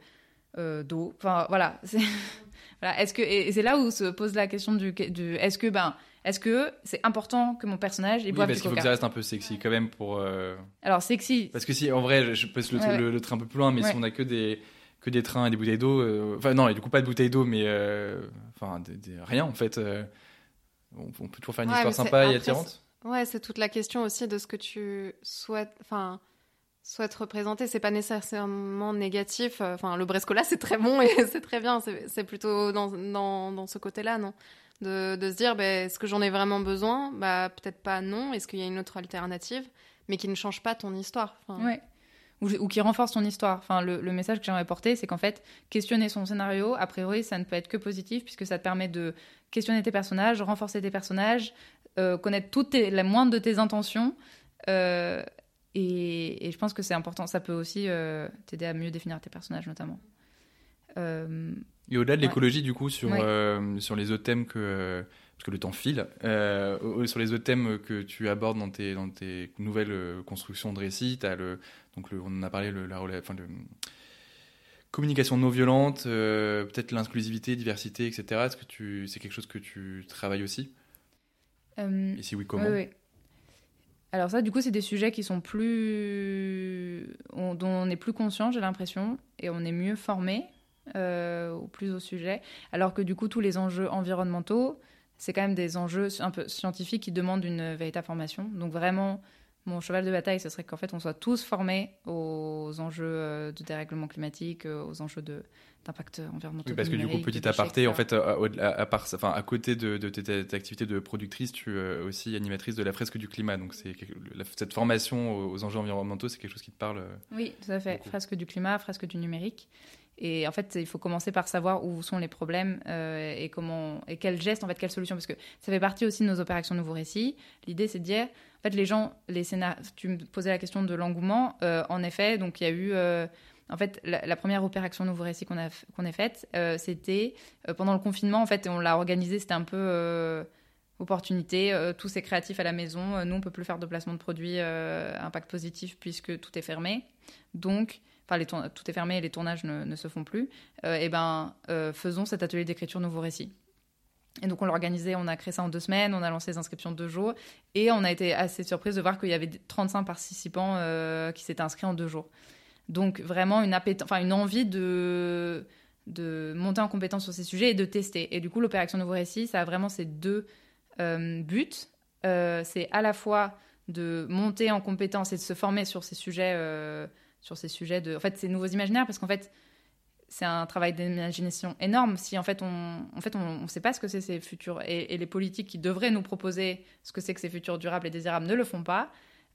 d'eau. Enfin voilà, *laughs* voilà. Est-ce que et c'est là où se pose la question du, du est-ce que ben est-ce que c'est important que mon personnage il boive parce qu'il faut que ça reste un peu sexy quand même pour. Alors sexy. Parce que si en vrai, je passe le, le, le, train un peu plus loin, mais si on a que des que des trains et des bouteilles d'eau. Euh, enfin, non, et du coup, pas de bouteilles d'eau, mais euh, enfin, rien en fait. Euh, on, peut toujours faire une histoire sympa et attirante. Ouais, c'est toute la question aussi de ce que tu souhaites. Enfin souhaites représenter, c'est pas nécessairement négatif. Enfin, le Brescola, c'est très bon et *laughs* c'est très bien. C'est plutôt dans, dans, dans ce côté-là, non? De, se dire, bah, est-ce que j'en ai vraiment besoin? Bah, peut-être pas, non. Est-ce qu'il y a une autre alternative, mais qui ne change pas ton histoire ou, qui renforce ton histoire. Enfin, le, message que j'aimerais porter, c'est qu'en fait, questionner son scénario, a priori, ça ne peut être que positif, puisque ça te permet de questionner tes personnages, renforcer tes personnages, euh, connaître toutes les moindres de tes intentions. Euh, et, je pense que c'est important. Ça peut aussi euh, t'aider à mieux définir tes personnages, notamment. Et au-delà de l'écologie, du coup, sur, sur les autres thèmes que parce que le temps file, euh, sur les autres thèmes que tu abordes dans tes, dans tes nouvelles euh, constructions de récits, as le, donc le, on en a parlé, le, la enfin, le, communication non violente, euh, peut-être l'inclusivité, diversité, etc. Est-ce que tu, c'est quelque chose que tu travailles aussi? Et si oui, comment? oui, oui. Alors ça, du coup, c'est des sujets qui sont plus, dont on est plus conscient, j'ai l'impression, et on est mieux formé. Euh, plus au sujet, alors que du coup tous les enjeux environnementaux, c'est quand même des enjeux un peu scientifiques qui demandent une véritable formation. Donc vraiment, mon cheval de bataille, ce serait qu'en fait, on soit tous formés aux enjeux euh, de dérèglement climatique, euh, aux enjeux d'impact environnemental. Oui, parce que du coup, petit aparté, en fait, à, à, part, enfin, à côté de, de tes, activités de productrice, tu es aussi animatrice de la fresque du climat. Donc, c'est cette formation aux enjeux environnementaux, c'est quelque chose qui te parle. Oui, tout à fait. Fresque du climat, fresque du numérique. Et en fait, il faut commencer par savoir où sont les problèmes euh, et comment et quels gestes, en fait, quelles solutions, parce que ça fait partie aussi de nos opérations nouveaux récits. L'idée, c'est de dire, en fait, les gens, les scénarios. Tu me posais la question de l'engouement. Euh, en effet, donc il y a eu. Euh, en fait, la, première opération nouveau récit qu'on a qu'on ait faite, c'était pendant le confinement. En fait, on l'a organisé. C'était un peu opportunité. tous ces créatifs à la maison. nous, on peut plus faire de placement de produits impact positif puisque tout est fermé. Donc tout est fermé et les tournages ne, se font plus, et ben, euh, faisons cet atelier d'écriture nouveau récit. Et donc on l'a organisé, on a créé ça en deux semaines, on a lancé les inscriptions deux jours, et on a été assez surprise de voir qu'il y avait 35 participants euh, qui s'étaient inscrits en deux jours. Donc vraiment une, enfin, envie de, de monter en compétence sur ces sujets et de tester. Et du coup, l'opération Nouveau Récit, ça a vraiment ces deux euh, buts. C'est à la fois de monter en compétence et de se former sur ces sujets, sur ces sujets de, en fait, ces nouveaux imaginaires, parce qu'en fait, c'est un travail d'imagination énorme. Si en fait on en fait on, sait pas ce que c'est ces futurs et, les politiques qui devraient nous proposer ce que c'est que ces futurs durables et désirables ne le font pas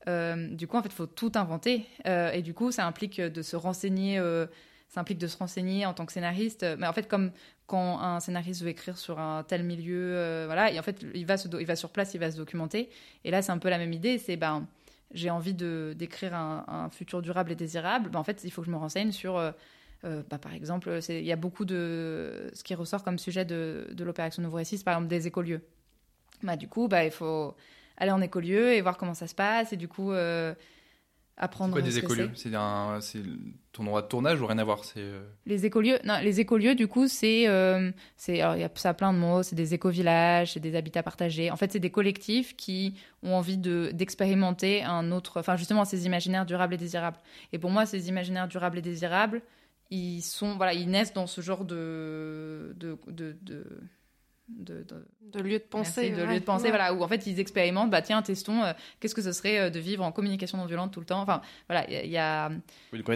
euh, du coup en fait il faut tout inventer. Euh, et du coup ça implique de se renseigner euh, ça implique de se renseigner en tant que scénariste. Mais en fait comme quand un scénariste veut écrire sur un tel milieu voilà et en fait il va se il va sur place il va se documenter. Et là c'est un peu la même idée c'est ben j'ai envie de d'écrire un, futur durable et désirable ben, en fait il faut que je me renseigne sur euh, bah, par exemple, il y a beaucoup de ce qui ressort comme sujet de, l'opération Nouveau Récit, par exemple des écolieux. Bah, du coup, bah, il faut aller en écolieu et voir comment ça se passe et du coup euh, apprendre. C'est quoi des écolieux C'est ton endroit de tournage ou rien à voir? C'est euh les écolieux. Non, les écolieux, du coup, c'est c'est il y a ça plein de mots. C'est des éco-villages, c'est des habitats partagés. En fait, c'est des collectifs qui ont envie de d'expérimenter un autre, enfin justement ces imaginaires durables et désirables. Et pour moi, ces imaginaires durables et désirables, ils sont voilà ils naissent dans ce genre de de de, de de, de, lieu de pensée de lieu de pensée voilà où en fait ils expérimentent bah tiens testons euh, qu'est-ce que ce serait euh, de vivre en communication non violente tout le temps. Enfin voilà il y, a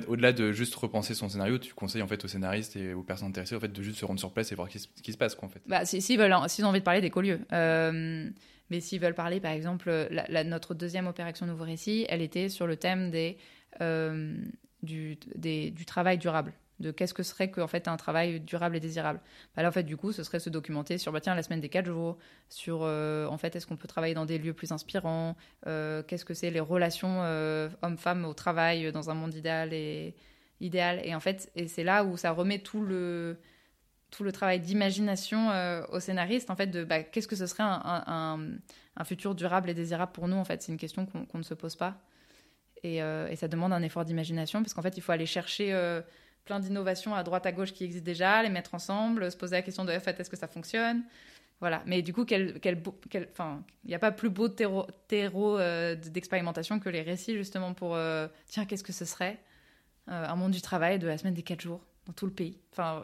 au-delà de juste repenser son scénario tu conseilles en fait aux scénaristes et aux personnes intéressées en fait de juste se rendre sur place et voir ce qui, se passe quoi en fait. Bah s'ils veulent s'ils ont envie de parler des colieux euh, mais s'ils veulent parler par exemple la, notre deuxième opération nouveau récit elle était sur le thème des du, du travail durable de qu'est-ce que serait que, en fait un travail durable et désirable. Bah là, en fait, du coup, ce serait se documenter sur bah, tiens, la semaine des quatre jours, sur euh, en fait, est-ce qu'on peut travailler dans des lieux plus inspirants, euh, qu'est-ce que c'est les relations euh, hommes-femmes au travail dans un monde idéal et idéal. Et en fait, et c'est là où ça remet tout le tout le travail d'imagination au scénariste, en fait, de bah, qu'est-ce que ce serait un, un, futur durable et désirable pour nous, en fait. C'est une question qu'on ne se pose pas. Et, et, ça demande un effort d'imagination, parce qu'en fait, il faut aller chercher plein d'innovations à droite à gauche qui existent déjà, les mettre ensemble, se poser la question de en fait, est-ce que ça fonctionne? Voilà. Mais du coup, quel, quel, il n'y a pas plus beau terreau, euh, d'expérimentation que les récits, justement, pour euh, tiens, qu'est-ce que ce serait? Euh, Un monde du travail de la semaine des quatre jours dans tout le pays. Enfin,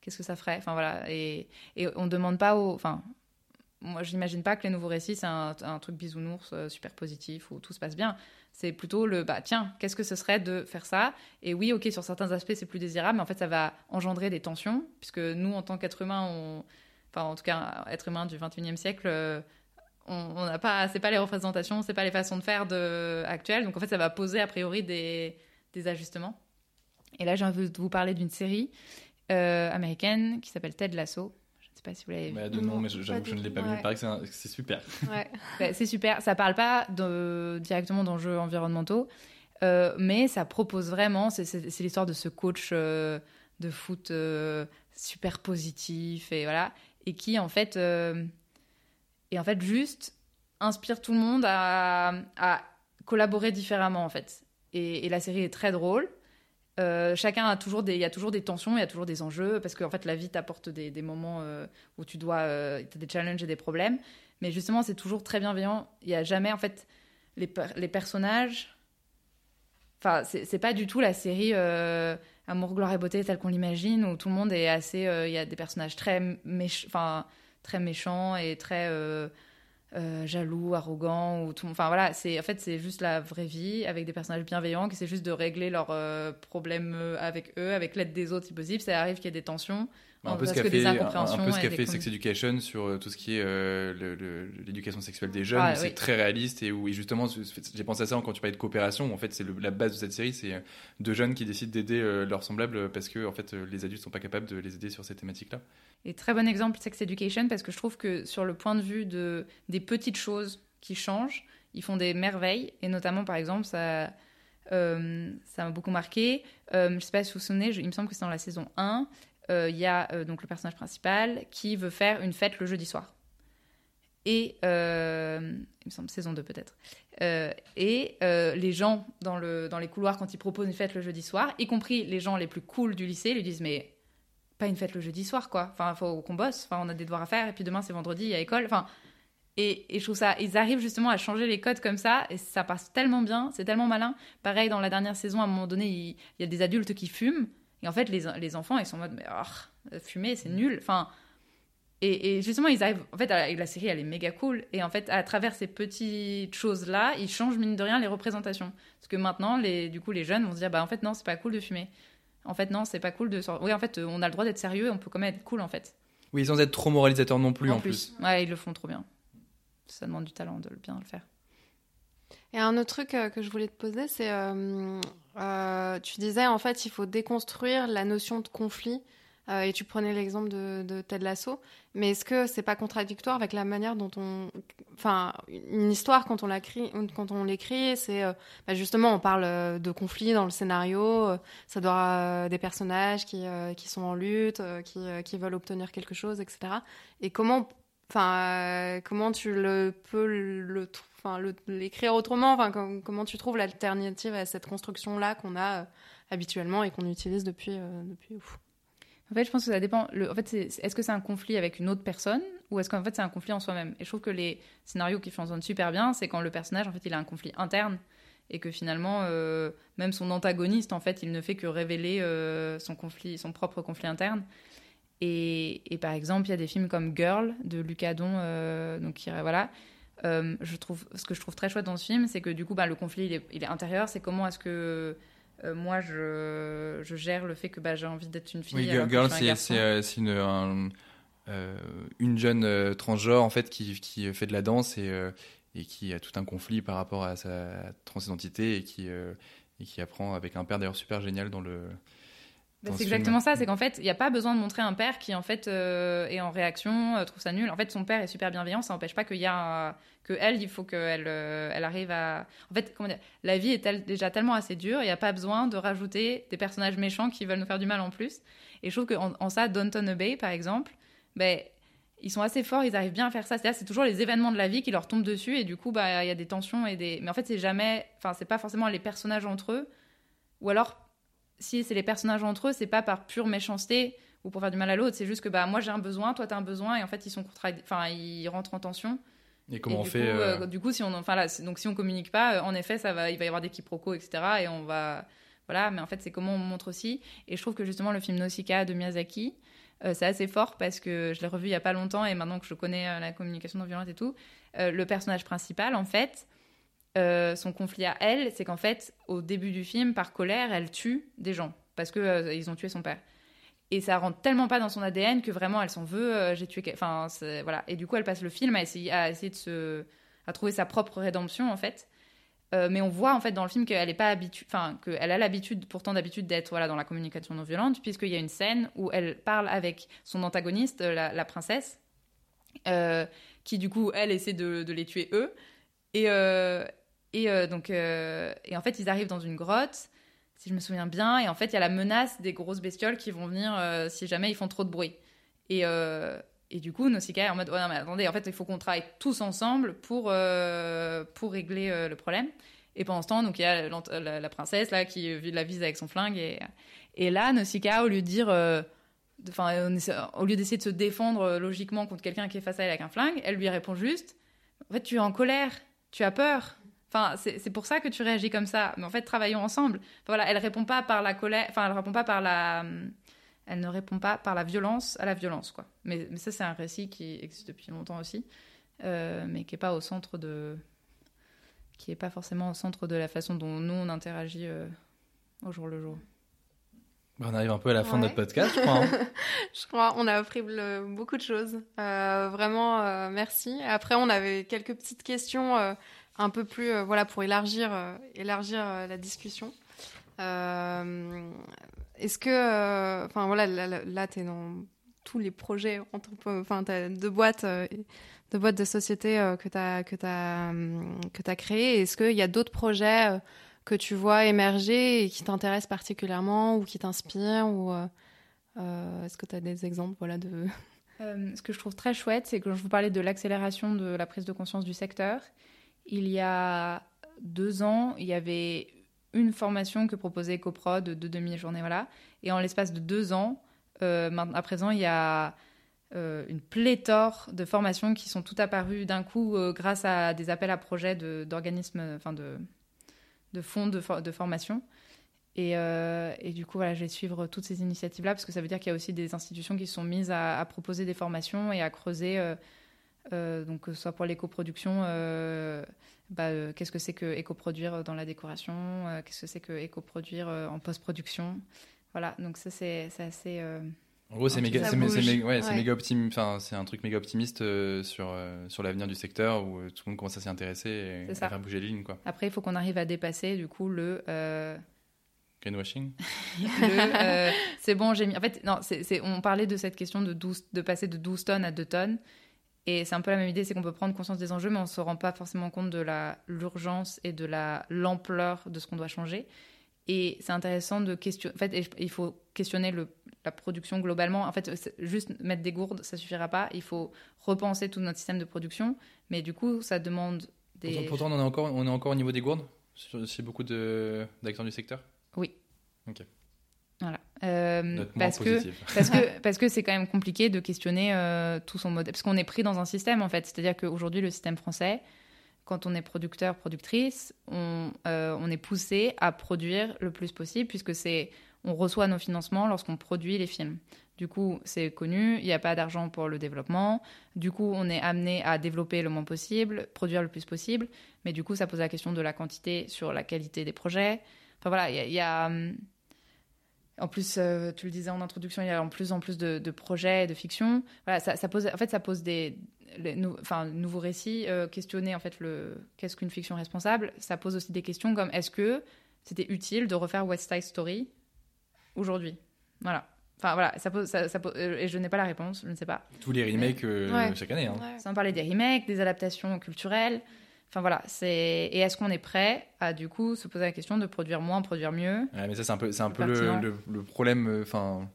qu'est-ce que ça ferait? Enfin, voilà. Et, et on ne demande pas aux. Moi, je n'imagine pas que les nouveaux récits, c'est un, truc bisounours super positif où tout se passe bien. C'est plutôt le bah tiens, qu'est-ce que ce serait de faire ça? Et oui, ok, sur certains aspects c'est plus désirable, mais en fait ça va engendrer des tensions puisque nous en tant qu'être humain, on... enfin en tout cas être humain du 21e siècle, euh, on n'a pas, c'est pas les représentations, c'est pas les façons de faire de actuelles, donc en fait ça va poser a priori des, des ajustements. Et là j'ai envie de vous parler d'une série euh, américaine qui s'appelle Ted Lasso sais pas si vous l'avez vu. de nom, mais j'avoue que je ne l'ai pas vu. Il paraît que c'est super. Ouais. *laughs* Bah, c'est super. Ça parle pas de, directement d'enjeux environnementaux, euh, mais ça propose vraiment. C'est l'histoire de ce coach euh, de foot euh, super positif et voilà, et qui en fait, et en fait juste inspire tout le monde à, à collaborer différemment en fait. Et, et, la série est très drôle. Euh, chacun a toujours des, il y a toujours des tensions, il y a toujours des enjeux parce qu'en fait la vie t'apporte des, moments euh, où tu dois, euh, as des challenges et des problèmes. Mais justement, c'est toujours très bienveillant. Il y a jamais en fait les, les personnages. Enfin, c'est pas du tout la série Amour, gloire et beauté telle qu'on l'imagine où tout le monde est assez. Il y a des personnages très méch... enfin très méchants et très euh, jaloux, arrogant ou tout. Enfin voilà, c'est en fait c'est juste la vraie vie avec des personnages bienveillants qui c'est juste de régler leurs euh, problèmes euh, avec eux, avec l'aide des autres si possible. Ça arrive qu'il y ait des tensions. Un peu, ce qu'a fait, un, peu ce qu'a fait Sex Education sur tout ce qui est l'éducation sexuelle des jeunes. Ah, c'est très réaliste et où justement, j'ai pensé à ça quand tu parlais de coopération. en fait, c'est la base de cette série, c'est deux jeunes qui décident d'aider leurs semblables parce que en fait, les adultes sont pas capables de les aider sur ces thématiques-là. Et très bon exemple, Sex Education, parce que je trouve que sur le point de vue de, des petites choses qui changent, ils font des merveilles. Et notamment, par exemple, ça euh, ça m'a beaucoup marqué. Euh, je ne sais pas si vous vous souvenez, il me semble que c'est dans la saison 1. Euh, il y a donc le personnage principal qui veut faire une fête le jeudi soir. Et il me semble saison 2 peut-être. et les gens dans, le, dans les couloirs, quand ils proposent une fête le jeudi soir, y compris les gens les plus cools du lycée, lui disent Mais pas une fête le jeudi soir, quoi. Enfin, faut qu'on bosse. Enfin, on a des devoirs à faire. Et puis demain, c'est vendredi, il y a école. Enfin, et, et, je trouve ça, ils arrivent justement à changer les codes comme ça, et ça passe tellement bien, c'est tellement malin. Pareil, dans la dernière saison, à un moment donné, il, y a des adultes qui fument, et en fait, les, les enfants, ils sont en mode, mais oh, fumer, c'est nul. Enfin, et, et, justement, ils arrivent. En fait, la série, elle est méga cool. Et en fait, à travers ces petites choses-là, ils changent, mine de rien, les représentations. Parce que maintenant, les, du coup, les jeunes vont se dire, bah, en fait, non, c'est pas cool de fumer. En fait, non, c'est pas cool de. Oui, en fait, on a le droit d'être sérieux, on peut quand même être cool, en fait. Oui, sans être trop moralisateur non plus, en, plus. Ouais, ils le font trop bien. Ça demande du talent de bien le faire. Et un autre truc euh, que je voulais te poser, c'est. Euh, euh, tu disais, en fait, il faut déconstruire la notion de conflit euh, et tu prenais l'exemple de, Ted Lasso, mais est-ce que c'est pas contradictoire avec la manière dont on, enfin, une histoire quand on l'écrit, quand on l'écrit, c'est bah justement on parle de conflits dans le scénario, ça doit des personnages qui qui sont en lutte, qui qui veulent obtenir quelque chose, etc. Et comment, enfin, comment tu peux le enfin l'écrire autrement enfin comment tu trouves l'alternative à cette construction là qu'on a habituellement et qu'on utilise depuis depuis ouf. En fait, je pense que ça dépend. En fait, est-ce que c'est un conflit avec une autre personne ou est-ce qu'en fait c'est un conflit en soi-même? Et je trouve que les scénarios qui fonctionnent super bien, c'est quand le personnage, en fait, il a un conflit interne et que finalement, euh, même son antagoniste, en fait, il ne fait que révéler euh, son conflit, son propre conflit interne. Et, par exemple, il y a des films comme Girl de Lucas Don, euh, donc qui, voilà. Je trouve, ce que je trouve très chouette dans ce film, c'est que du coup, bah, le conflit, il est, il est intérieur. C'est comment est-ce que euh, moi, je, je, gère le fait que bah, j'ai envie d'être une fille. Oui, Girl, c'est euh, une, euh, une jeune transgenre en fait qui, qui, fait de la danse et, et qui a tout un conflit par rapport à sa transidentité et qui, et qui apprend avec un père d'ailleurs super génial dans le, bah, c'est exactement ça, c'est qu'en fait, il n'y a pas besoin de montrer un père qui en fait est en réaction, trouve ça nul. En fait, son père est super bienveillant, ça n'empêche pas qu'il y a que elle, il faut qu'elle euh, elle arrive à. En fait, comment dire, la vie est déjà tellement assez dure, il n'y a pas besoin de rajouter des personnages méchants qui veulent nous faire du mal en plus. Et je trouve qu'en en ça, Downton Bay, par exemple, ben, ils sont assez forts, ils arrivent bien à faire ça. C'est-à-dire, c'est toujours les événements de la vie qui leur tombent dessus, et du coup, bah, il y a des tensions et des. Mais en fait, c'est jamais. Enfin, c'est pas forcément les personnages entre eux, ou alors, si c'est les personnages entre eux, c'est pas par pure méchanceté ou pour faire du mal à l'autre, c'est juste que bah moi j'ai un besoin, toi t'as un besoin, et en fait ils sont enfin ils rentrent en tension. Et comment on du fait coup, euh, Du coup, si on, enfin là, donc si on communique pas, euh, en effet, ça va, il va y avoir des quiproquos, etc. Et on va, voilà. Mais en fait, c'est comment on montre aussi. Et je trouve que justement le film Nausicaa de Miyazaki, euh, c'est assez fort parce que je l'ai revu il y a pas longtemps et maintenant que je connais la communication non violente et tout, le personnage principal, en fait, son conflit à elle, c'est qu'en fait, au début du film, par colère, elle tue des gens parce que ils ont tué son père. Et ça rentre tellement pas dans son ADN que vraiment elle s'en veut euh, j'ai tué enfin voilà. Et du coup elle passe le film à essayer à essayer de se à trouver sa propre rédemption en fait. Euh, mais on voit en fait dans le film qu'elle pas enfin qu'elle a l'habitude pourtant d'habitude d'être voilà dans la communication non violente puisqu'il y a une scène où elle parle avec son antagoniste la, princesse euh, qui du coup elle essaie de, de les tuer eux. Et et donc et en fait ils arrivent dans une grotte si je me souviens bien. Et en fait, il y a la menace des grosses bestioles qui vont venir euh, si jamais ils font trop de bruit. Et, euh, et du coup, Nausicaa est en mode ouais, non, mais attendez, en fait, il faut qu'on travaille tous ensemble pour, euh, pour régler le problème. Et pendant ce temps, donc il y a la, princesse là qui la vise avec son flingue. Et, et là, Nausicaa, au lieu de dire. Enfin, au lieu d'essayer de se défendre logiquement contre quelqu'un qui est face à elle avec un flingue, elle lui répond juste En fait, tu es en colère, tu as peur, Enfin, c'est pour ça que tu réagis comme ça. Mais en fait, travaillons ensemble. voilà, elle répond pas par la colère. Enfin, elle répond pas par la. Elle ne répond pas par la violence à la violence, quoi. Mais, mais ça, c'est un récit qui existe depuis longtemps aussi, euh, mais qui est pas au centre de. qui est pas forcément au centre de la façon dont nous on interagit euh, au jour le jour. On arrive un peu à la fin de notre podcast, je crois. Hein. *laughs* je crois, on a appris beaucoup de choses. Euh, vraiment, merci. Après, on avait quelques petites questions un peu plus, euh, voilà, pour élargir, euh, élargir euh, la discussion. Est-ce que, enfin voilà, là, tu es dans tous les projets, enfin, tu as deux boîtes, boîtes de société que tu as, que que créées. Est-ce qu'il y a d'autres projets que tu vois émerger et qui t'intéressent particulièrement ou qui t'inspirent ou Est-ce que tu as des exemples voilà, de... ce que je trouve très chouette, c'est que je vous parlais de l'accélération de la prise de conscience du secteur. Il y a deux ans, il y avait une formation que proposait EcoProd de demi-journée, voilà. Et en l'espace de deux ans, euh, à présent, il y a euh, une pléthore de formations qui sont toutes apparues d'un coup euh, grâce à des appels à projets d'organismes, enfin de, fonds de, for- de formation. Et, du coup, voilà, je vais suivre toutes ces initiatives-là parce que ça veut dire qu'il y a aussi des institutions qui sont mises à proposer des formations et à creuser, euh, euh, donc que ce soit pour l'éco-production, euh, bah, euh, qu'est-ce que c'est que éco-produire dans la décoration, euh, qu'est-ce que c'est que éco-produire euh, en post-production. Voilà, donc ça c'est assez. euh, En gros, c'est méga, c'est ouais, Ouais. méga enfin, c'est un truc méga optimiste euh, sur euh, sur l'avenir du secteur où euh, tout le monde commence à s'y intéresser et à faire bouger les lignes, quoi. Après, il faut qu'on arrive à dépasser du coup le. euh, Greenwashing. *laughs* euh, c'est bon, j'ai mis. En fait, non, c'est- on parlait de cette question de, 12, de passer de 12 tonnes à 2 tonnes. Et c'est un peu la même idée, c'est qu'on peut prendre conscience des enjeux, mais on ne se rend pas forcément compte de l'urgence et de la, l'ampleur de ce qu'on doit changer. Et c'est intéressant de questionner. En fait, il faut questionner le, la production globalement. En fait, c'est- juste mettre des gourdes, ça suffira pas. Il faut repenser tout notre système de production. Mais du coup, ça demande des. Pourtant, pourtant, on, est encore, on est encore au niveau des gourdes chez beaucoup d'acteurs du secteur? Voilà. Euh, parce que *laughs* parce que *laughs* parce que c'est quand même compliqué de questionner euh, tout son modèle. Parce qu'on est pris dans un système en fait. C'est-à-dire qu'aujourd'hui le système français quand on est producteur productrice on, euh, on est poussé à produire le plus possible puisque c'est on reçoit nos financements lorsqu'on produit les films. Du coup c'est connu il n'y a pas d'argent pour le développement. Du coup on est amené à développer le moins possible produire le plus possible. Mais du coup ça pose la question de la quantité sur la qualité des projets. Enfin voilà il y a- il y a hum, en plus, euh, tu le disais en introduction, il y a en plus en plus de, de projets, de fiction. Voilà, ça, ça pose, en fait, ça pose des, les nou- enfin, nouveaux récits, euh, questionner en fait le qu'est-ce qu'une fiction responsable. Ça pose aussi des questions comme est-ce que c'était utile de refaire West Side Story aujourd'hui? Voilà. Enfin voilà, ça pose, ça, ça pose- euh, et je n'ai pas la réponse, je ne sais pas. Tous les remakes euh, Ouais. chaque année. Hein. Ouais. Sans parler des remakes, des adaptations culturelles. Enfin voilà, c'est et est-ce qu'on est prêt à du coup se poser la question de produire moins, produire mieux Ouais, mais ça, c'est un peu, c'est un peu le, pertinent. le- le problème. euh, Enfin,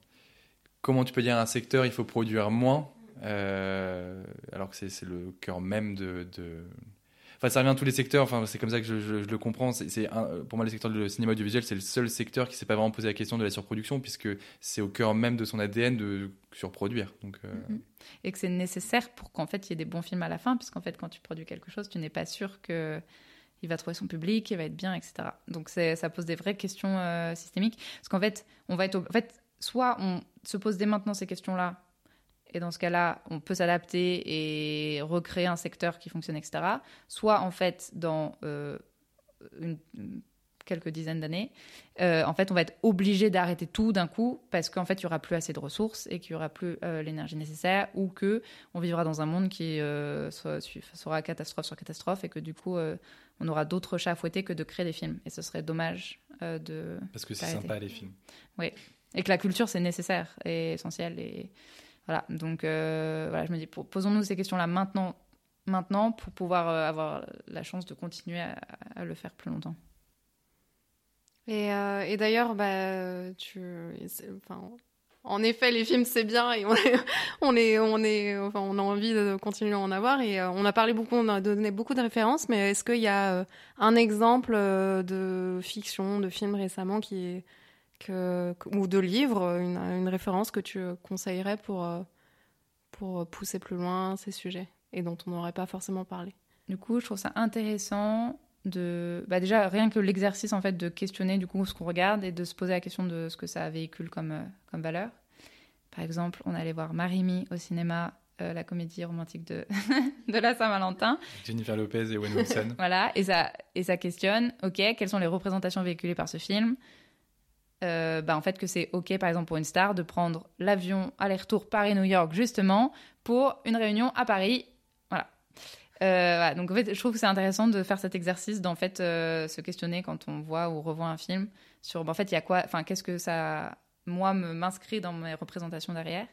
comment tu peux dire à un secteur il faut produire moins euh, alors que c'est c'est le cœur même de, de- Enfin, ça revient à tous les secteurs. Enfin, c'est comme ça que je, le comprends. C'est, pour moi, le secteur du cinéma audiovisuel, c'est le seul secteur qui s'est pas vraiment posé la question de la surproduction, puisque c'est au cœur même de son ADN de surproduire. Donc, euh, Mhm. et que c'est nécessaire pour qu'en fait il y ait des bons films à la fin, puisqu'en fait quand tu produis quelque chose, tu n'es pas sûr que il va trouver son public, il va être bien, etc. Donc ça pose des vraies questions euh, systémiques, parce qu'en fait on va être, en fait soit on se pose dès maintenant ces questions-là, et dans ce cas-là on peut s'adapter et recréer un secteur qui fonctionne, etc. Soit en fait dans euh, une- quelques dizaines d'années, euh, en fait, on va être obligé d'arrêter tout d'un coup parce qu'en fait, il y aura plus assez de ressources et qu'il y aura plus euh, l'énergie nécessaire ou que on vivra dans un monde qui sera, sera catastrophe sur catastrophe et que du coup, on aura d'autres chats à fouetter que de créer des films. Et ce serait dommage de parce que c'est sympa les films. et que la culture c'est nécessaire et essentiel et voilà. Donc euh, voilà, je me dis, po- posons-nous ces questions-là maintenant, maintenant pour pouvoir euh, avoir la chance de continuer à, le faire plus longtemps. Et, euh, d'ailleurs, bah, en effet, les films c'est bien et on est, *laughs* on est, on est, enfin, on a envie de continuer à en avoir et on a parlé beaucoup, on a donné beaucoup de références, mais est-ce qu'il y a un exemple de fiction, de film récemment qui est que, ou de livre, une, une référence que tu conseillerais pour euh, pour pousser plus loin ces sujets et dont on n'aurait pas forcément parlé? Du coup, je trouve ça intéressant de, bah déjà rien que l'exercice en fait de questionner du coup ce qu'on regarde et de se poser la question de ce que ça véhicule comme euh, comme valeur. Par exemple, on allait voir Marimi au cinéma, euh, la comédie romantique de *laughs* de la Saint-Valentin. Jennifer Lopez et Owen Wilson. *laughs* Voilà, et ça, et ça questionne, ok, quelles sont les représentations véhiculées par ce film? Euh, bah, En fait, que c'est ok, par exemple, pour une star, de prendre l'avion aller-retour Paris-New York, justement, pour une réunion à Paris. Voilà. Euh. Donc, en fait, je trouve que c'est intéressant de faire cet exercice, d'en fait, euh, se questionner quand on voit ou revoit un film sur, bah, en fait, il y a quoi, enfin, qu'est-ce que ça, moi, m'inscrit dans mes représentations derrière.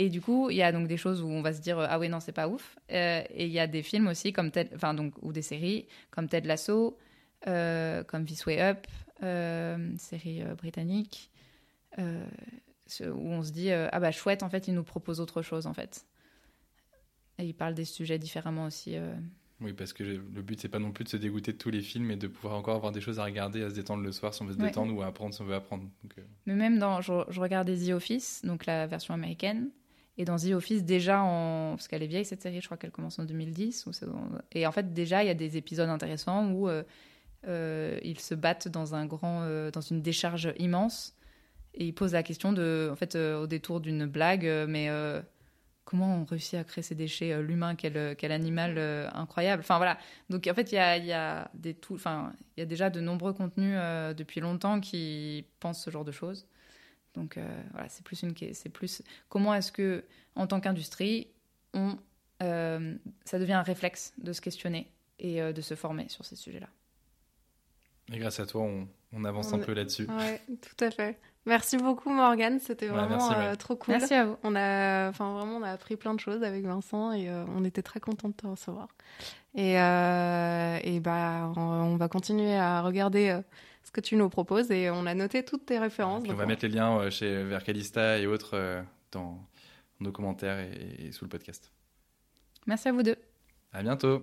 Et du coup, il y a donc des choses où on va se dire ah oui non c'est pas ouf. Et il y a des films aussi comme enfin donc ou des séries comme Ted Lasso, comme This Way Up, série euh, britannique, euh, où on se dit euh, ah bah chouette en fait il nous propose autre chose en fait. Et il parle des sujets différemment aussi. euh. Oui, parce que le but, c'est pas non plus de se dégoûter de tous les films et de pouvoir encore avoir des choses à regarder, à se détendre le soir si on veut se Ouais. détendre ou à apprendre si on veut apprendre. Donc, euh, Mais même dans. Je, je regardais The Office, donc la version américaine. Et dans The Office, déjà, en, parce qu'elle est vieille cette série, je crois qu'elle commence en 2010. Ou c'est dans- et en fait, déjà, il y a des épisodes intéressants où euh, euh, ils se battent dans, un grand, euh, dans une décharge immense. Et ils posent la question, de, en fait, euh, au détour d'une blague, euh, mais euh, comment on réussit à créer ces déchets euh, L'humain, quel, animal euh, incroyable. Enfin voilà. Donc en fait, il y a, des tout, enfin, il y a déjà de nombreux contenus euh, depuis longtemps qui pensent ce genre de choses. Donc euh, voilà, c'est plus une, c'est plus comment est-ce que, en tant qu'industrie, on, euh, ça devient un réflexe de se questionner et euh, de se former sur ces sujets-là. Et grâce à toi, on, on avance On un peu là-dessus. Ouais, tout à fait. Merci beaucoup Morgane, c'était Ouais, vraiment merci, euh, trop cool. Merci à vous. On a, enfin vraiment, on a appris plein de choses avec Vincent et euh, on était très contents de te recevoir. Et, euh, et bah, on, on va continuer à regarder euh, ce que tu nous proposes et on a noté toutes tes références. On va mettre les liens euh, chez vers Calista et autres euh, dans nos commentaires et, et sous le podcast. Merci à vous deux. À bientôt.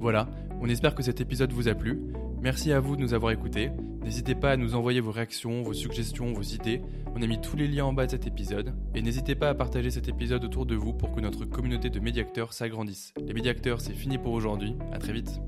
Voilà, on espère que cet épisode vous a plu. Merci à vous de nous avoir écoutés. N'hésitez pas à nous envoyer vos réactions, vos suggestions, vos idées. On a mis tous les liens en bas de cet épisode. Et n'hésitez pas à partager cet épisode autour de vous pour que notre communauté de médiacteurs s'agrandisse. Les médiacteurs, c'est fini pour aujourd'hui. À très vite.